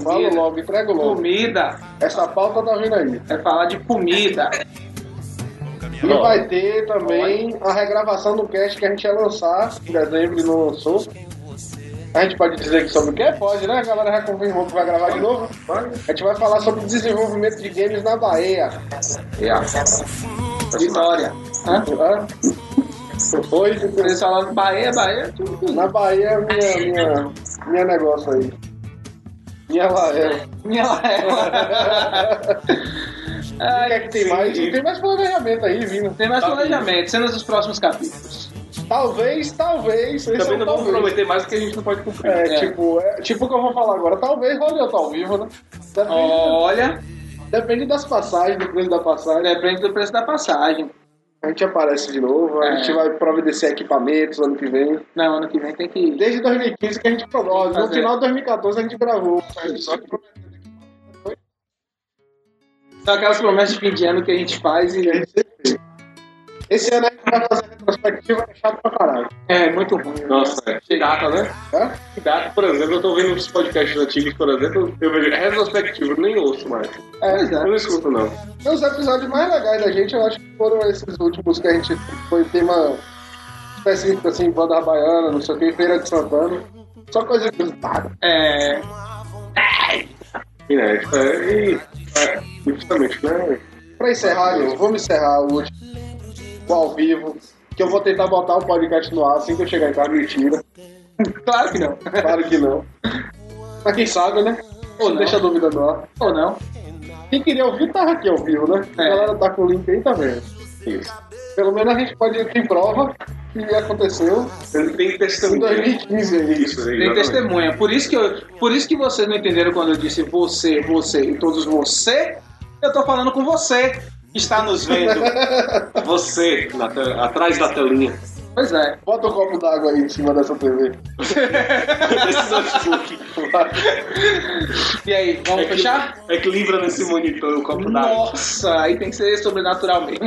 S6: Falo logo, entrego logo.
S4: comida.
S6: Essa pauta tá vindo aí.
S4: É falar de comida.
S6: E vai ter também a regravação do cast que a gente ia lançar em dezembro e não lançou. A gente pode dizer que sobre o que? Pode, né? A galera já confirmou que vai gravar de novo. A gente vai falar sobre desenvolvimento de games na Bahia.
S4: Vitória. Hã?
S6: Hã? Foi?
S4: Eles falando Bahia, Bahia, tudo.
S6: Na Bahia é minha, minha, minha negócio aí. Minha laela.
S4: Minha laela.
S6: O que é que tem mais? Tem mais planejamento aí vindo.
S4: Tem mais planejamento, cenas dos próximos capítulos.
S6: Talvez, talvez. é
S5: Também
S6: um
S5: não vamos prometer mais do que a gente não pode cumprir.
S6: É,
S4: É.
S6: tipo, é, tipo o que eu vou falar agora. Talvez role outro ao vivo, né? Depende,
S4: Olha,
S6: depende das passagens, do preço da passagem.
S4: depende do preço da passagem.
S6: A gente aparece de novo, a
S4: É.
S6: gente vai providenciar equipamentos ano que vem.
S4: Não, ano que vem tem que.
S6: Desde 2015 que a gente produz. No final de 2014 a gente gravou. Só que
S4: São aquelas promessas de fim de ano que a gente faz e.
S6: Esse ano a gente vai fazer a retrospectiva, é chato pra caralho.
S4: é muito ruim.
S5: Nossa, é. Que data, né?
S6: Hã?
S5: Que data, por exemplo, eu tô vendo os podcasts antigos, por exemplo, eu vejo retrospectivo, nem ouço mais.
S6: É,
S5: Eu não escuto, não.
S6: Os episódios mais legais da gente, eu acho que foram esses últimos que a gente foi tema específico, assim, banda baiana, não sei o que, Feira de Santana. Só coisa gritada.
S4: É.
S5: Inédito. É, e, é, justamente, né?
S6: Pra encerrar, eu vamos encerrar o último, o ao vivo, que eu vou tentar botar o podcast no ar assim que eu chegar em casa, mentira.
S4: Claro que não.
S6: Claro que não. Mas quem sabe, né?
S4: Ou.
S6: Deixa a dúvida no ar.
S4: Ou não.
S6: Quem queria ouvir, tava aqui ao vivo, né? A
S4: É.
S6: galera tá com o link aí, tá vendo?
S5: Isso.
S6: Pelo menos a gente pode ter prova que aconteceu
S5: tem
S6: em
S5: testemunho.
S6: 2015 aí.
S5: Isso,
S4: Tem
S5: exatamente.
S4: testemunha. Por isso, que eu, por isso que vocês não entenderam quando eu disse você, você e todos você. Eu tô falando com você que está nos vendo.
S5: Você, na atrás da telinha.
S4: Pois é.
S6: Bota um copo d'água aí em cima dessa TV.
S5: Esse notebook.
S4: E aí, vamos
S5: É que-
S4: fechar?
S5: Equilibra nesse monitor o copo d'água.
S4: Nossa, aí tem que ser sobrenatural mesmo.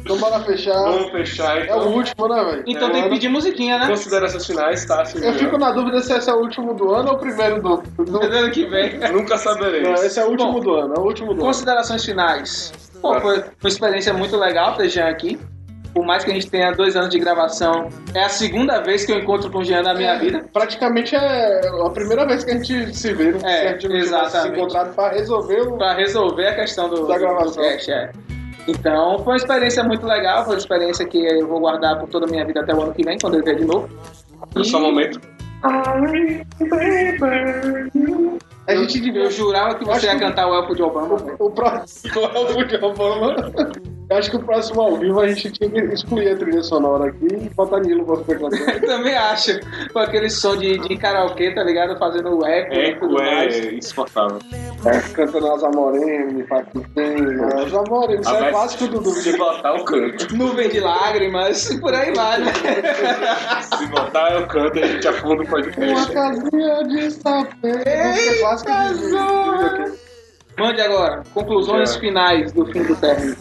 S6: Então bora fechar.
S5: Vamos fechar,
S6: É o
S5: então.
S6: último, né, velho?
S4: Então tem que pedir musiquinha, né?
S5: Considerações finais, tá? Assim,
S6: Eu fico na dúvida se esse é o último do ano ou o primeiro do. do...
S4: Ano que vem.
S5: Nunca saberemos.
S6: Não, esse é o último
S4: Bom,
S6: do ano, é o último do ano.
S4: Considerações finais. Pô, foi uma experiência muito legal ter Jean aqui. Por mais que a gente tenha dois anos de gravação, é a segunda vez que eu encontro com o Jean na minha vida.
S6: Praticamente é a primeira vez que a gente se vê, né?
S4: É,
S6: Se tivesse se
S4: exatamente.
S6: encontrado pra resolver o.
S4: Pra resolver a questão do,
S6: Da
S4: do
S6: gravação.
S4: podcast, é. Então, foi uma experiência muito legal, foi uma experiência que eu vou guardar por toda a minha vida até o ano que vem, quando eu vier de novo.
S5: É só um momento.
S6: A gente devia.
S4: Eu jurava que você
S6: Acho
S4: ia
S6: que-
S4: cantar o Elfo de Obama. velho.
S6: O próximo é o de Obama. Eu acho que o próximo ao vivo a gente tinha que excluir a trilha sonora aqui e botar Nilo pra.
S4: Eu também acho. Com aquele som de, de karaokê, tá ligado? Fazendo eco e tudo
S5: É, é insuportável.
S6: É, cantando as Amorene, Paquitem, as Amorene, isso
S5: Ah,
S6: é clássico do Dudu.
S5: Se botar, eu canto.
S4: Nuvem de lágrimas, e por aí vai, né?
S5: Se botar, eu canto e a gente afunda o
S6: Uma
S5: podcast.
S6: casinha de sapê. De videokê.
S4: Mande agora, conclusões
S5: Já.
S4: finais do fim do término.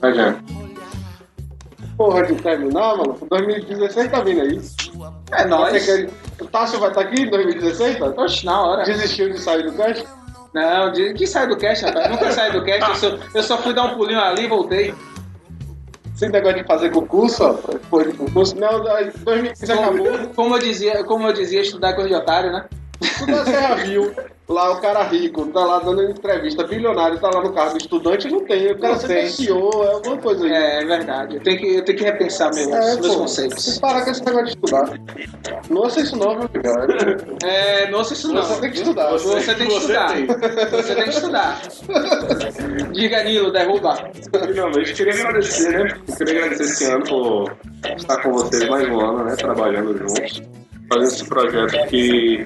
S5: Vai, já.
S6: Porra de terminar, mano. 2016 tá vindo aí.
S4: É nóis.
S6: Você quer- O Tássio vai estar aqui em 2016, tá?
S4: Oxe, na hora.
S6: Desistiu de sair do cast?
S4: Não, de, que sai do cast, rapaz. Nunca saí do cast. Eu só, eu só fui dar um pulinho ali e voltei.
S6: Sem negócio de fazer concurso, ó. Depois de concurso. Não, 2015 acabou.
S4: Como, como eu dizia, como eu dizia, estudar coisa de otário, né?
S6: Tu da Serra viu lá o cara rico, tá lá dando entrevista, bilionário, tá lá no cargo de estudante, não tem. O cara
S4: Não
S6: sempre
S4: tem.
S6: é CEO, é alguma coisa aí.
S4: É, é verdade. Eu tenho que, eu tenho que repensar meus,
S6: É,
S4: meus
S6: pô,
S4: conceitos.
S6: Você para com esse negócio de estudar. Não ouça isso não, meu filho.
S4: É, não sei isso não.
S6: Você tem que estudar.
S4: Você tem que estudar. Você tem que estudar. Diga, Nilo, derruba.
S5: Finalmente, queria agradecer, né? Eu queria agradecer esse ano por estar com vocês mais um ano, né? Trabalhando juntos, fazendo esse projeto que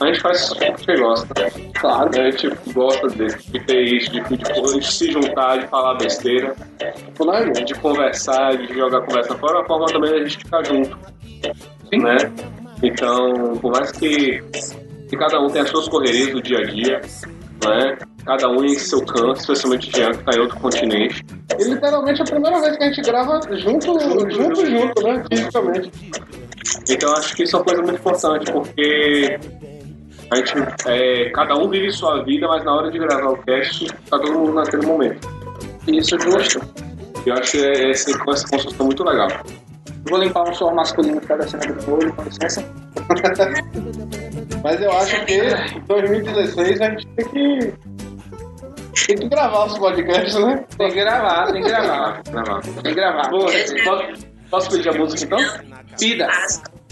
S5: a gente faz porque gosta.
S4: Claro.
S5: A gente gosta desse, de ter isso, de, de, de se juntar, de falar besteira, de, de conversar, de jogar a conversa fora, é uma forma também da gente ficar junto. Né? Então, por mais que, que cada um tenha as suas correrias do dia a dia, né? cada um em seu canto, especialmente o Jean, que está em outro continente.
S6: E literalmente é a primeira vez que a gente grava junto, junto, junto, né? Fisicamente.
S5: Então acho que isso é uma coisa muito importante, porque a gente, é, cada um vive sua vida, mas na hora de gravar o cast, tá todo mundo naquele momento.
S4: Isso, justo.
S5: E eu acho que é- esse, essa construção muito legal.
S4: Vou limpar um suor masculino que tá descendo do olho, com licença.
S6: Mas eu acho que em 2016 a gente tem que. Tem que gravar os podcasts, né?
S4: Tem que gravar, tem que gravar.
S5: Gravar.
S4: Tem que gravar.
S5: Bom, posso, posso pedir a música então?
S4: Pida.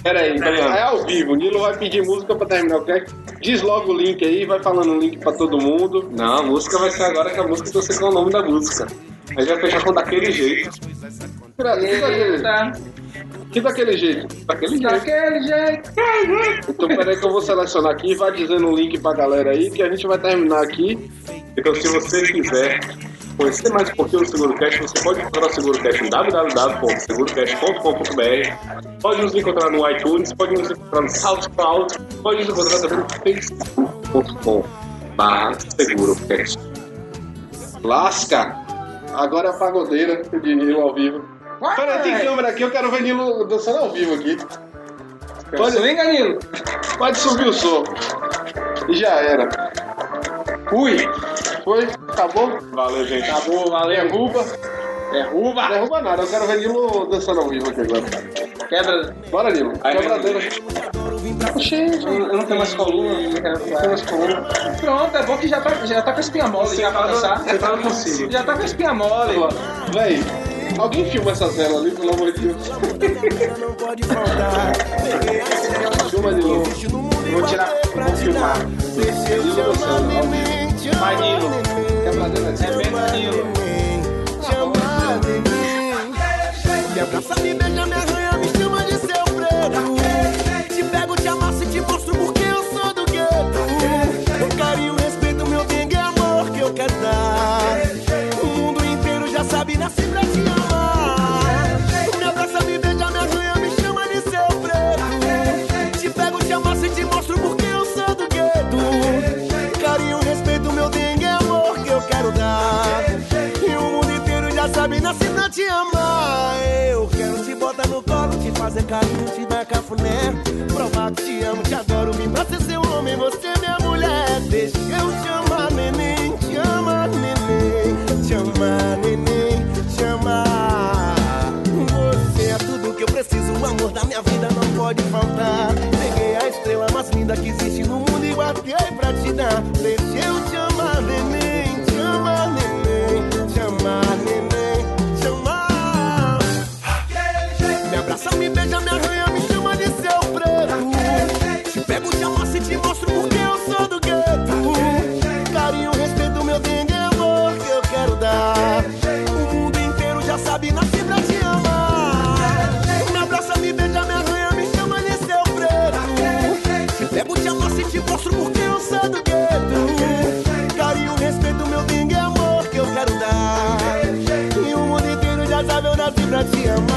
S6: Pera aí, é ao vivo. O Nilo vai pedir música pra terminar o cast. Diz logo o link aí, vai falando o link pra todo mundo.
S5: Não, a música vai ser agora que a música você com o nome da música. A gente vai fechar com daquele jeito.
S6: Que
S4: Eita.
S6: que daquele jeito.
S5: Daquele jeito.
S4: Daquele jeito.
S6: Então peraí que eu vou selecionar aqui e vai dizendo o link pra galera aí que a gente vai terminar aqui.
S5: Então, se você quiser conhecer mais um pouquinho do SeguroCast, você pode encontrar o SeguroCast em www.segurocast.com.br. Pode nos encontrar no iTunes, pode nos encontrar no SoundCloud, pode nos encontrar também no facebook.com barra SeguroCast.
S6: Lasca! Agora é a pagodeira de Nilo ao vivo. Peraí, tem câmera aqui, eu quero ver Nilo dançando ao vivo aqui. Pode,
S4: Swinga, Nilo.
S6: pode subir o som. E já era. Ui! Foi? Acabou?
S5: Valeu, gente.
S4: Acabou, valeu.
S6: Derruba.
S4: Derruba.
S6: Derruba nada, eu quero ver Nilo dançando ao vivo aqui agora.
S4: Quebra.
S6: Bora, Nilo. Quebradeira.
S4: Eu não eu não tenho mais coluna. Não tenho mais coluna. Pronto, é bom que já tá, já tá com a espinha mole já pra dançar.
S5: Você tá no consigo.
S4: Já tá com a espinha mole.
S6: Véi, alguém filma essa tela ali, pelo amor de Deus. Filma de novo.
S4: Vou tirar, vou filmar.
S6: Nilo dançando ao vivo.
S4: Vai, Nilo. Quebradeira. É bem Nilo.
S8: Me abraça, me beija, me arranha, te amar. Eu quero te botar no colo, te fazer carinho, te dar cafuné. Provar que te amo, te adoro, me pra ser seu homem, você é minha mulher. Deixa eu te amar, neném, te amar, neném. Te amar, neném, te amar. Você é tudo que eu preciso, o amor da minha vida não pode faltar. Peguei a estrela mais linda que existe no mundo e guardei pra te amar.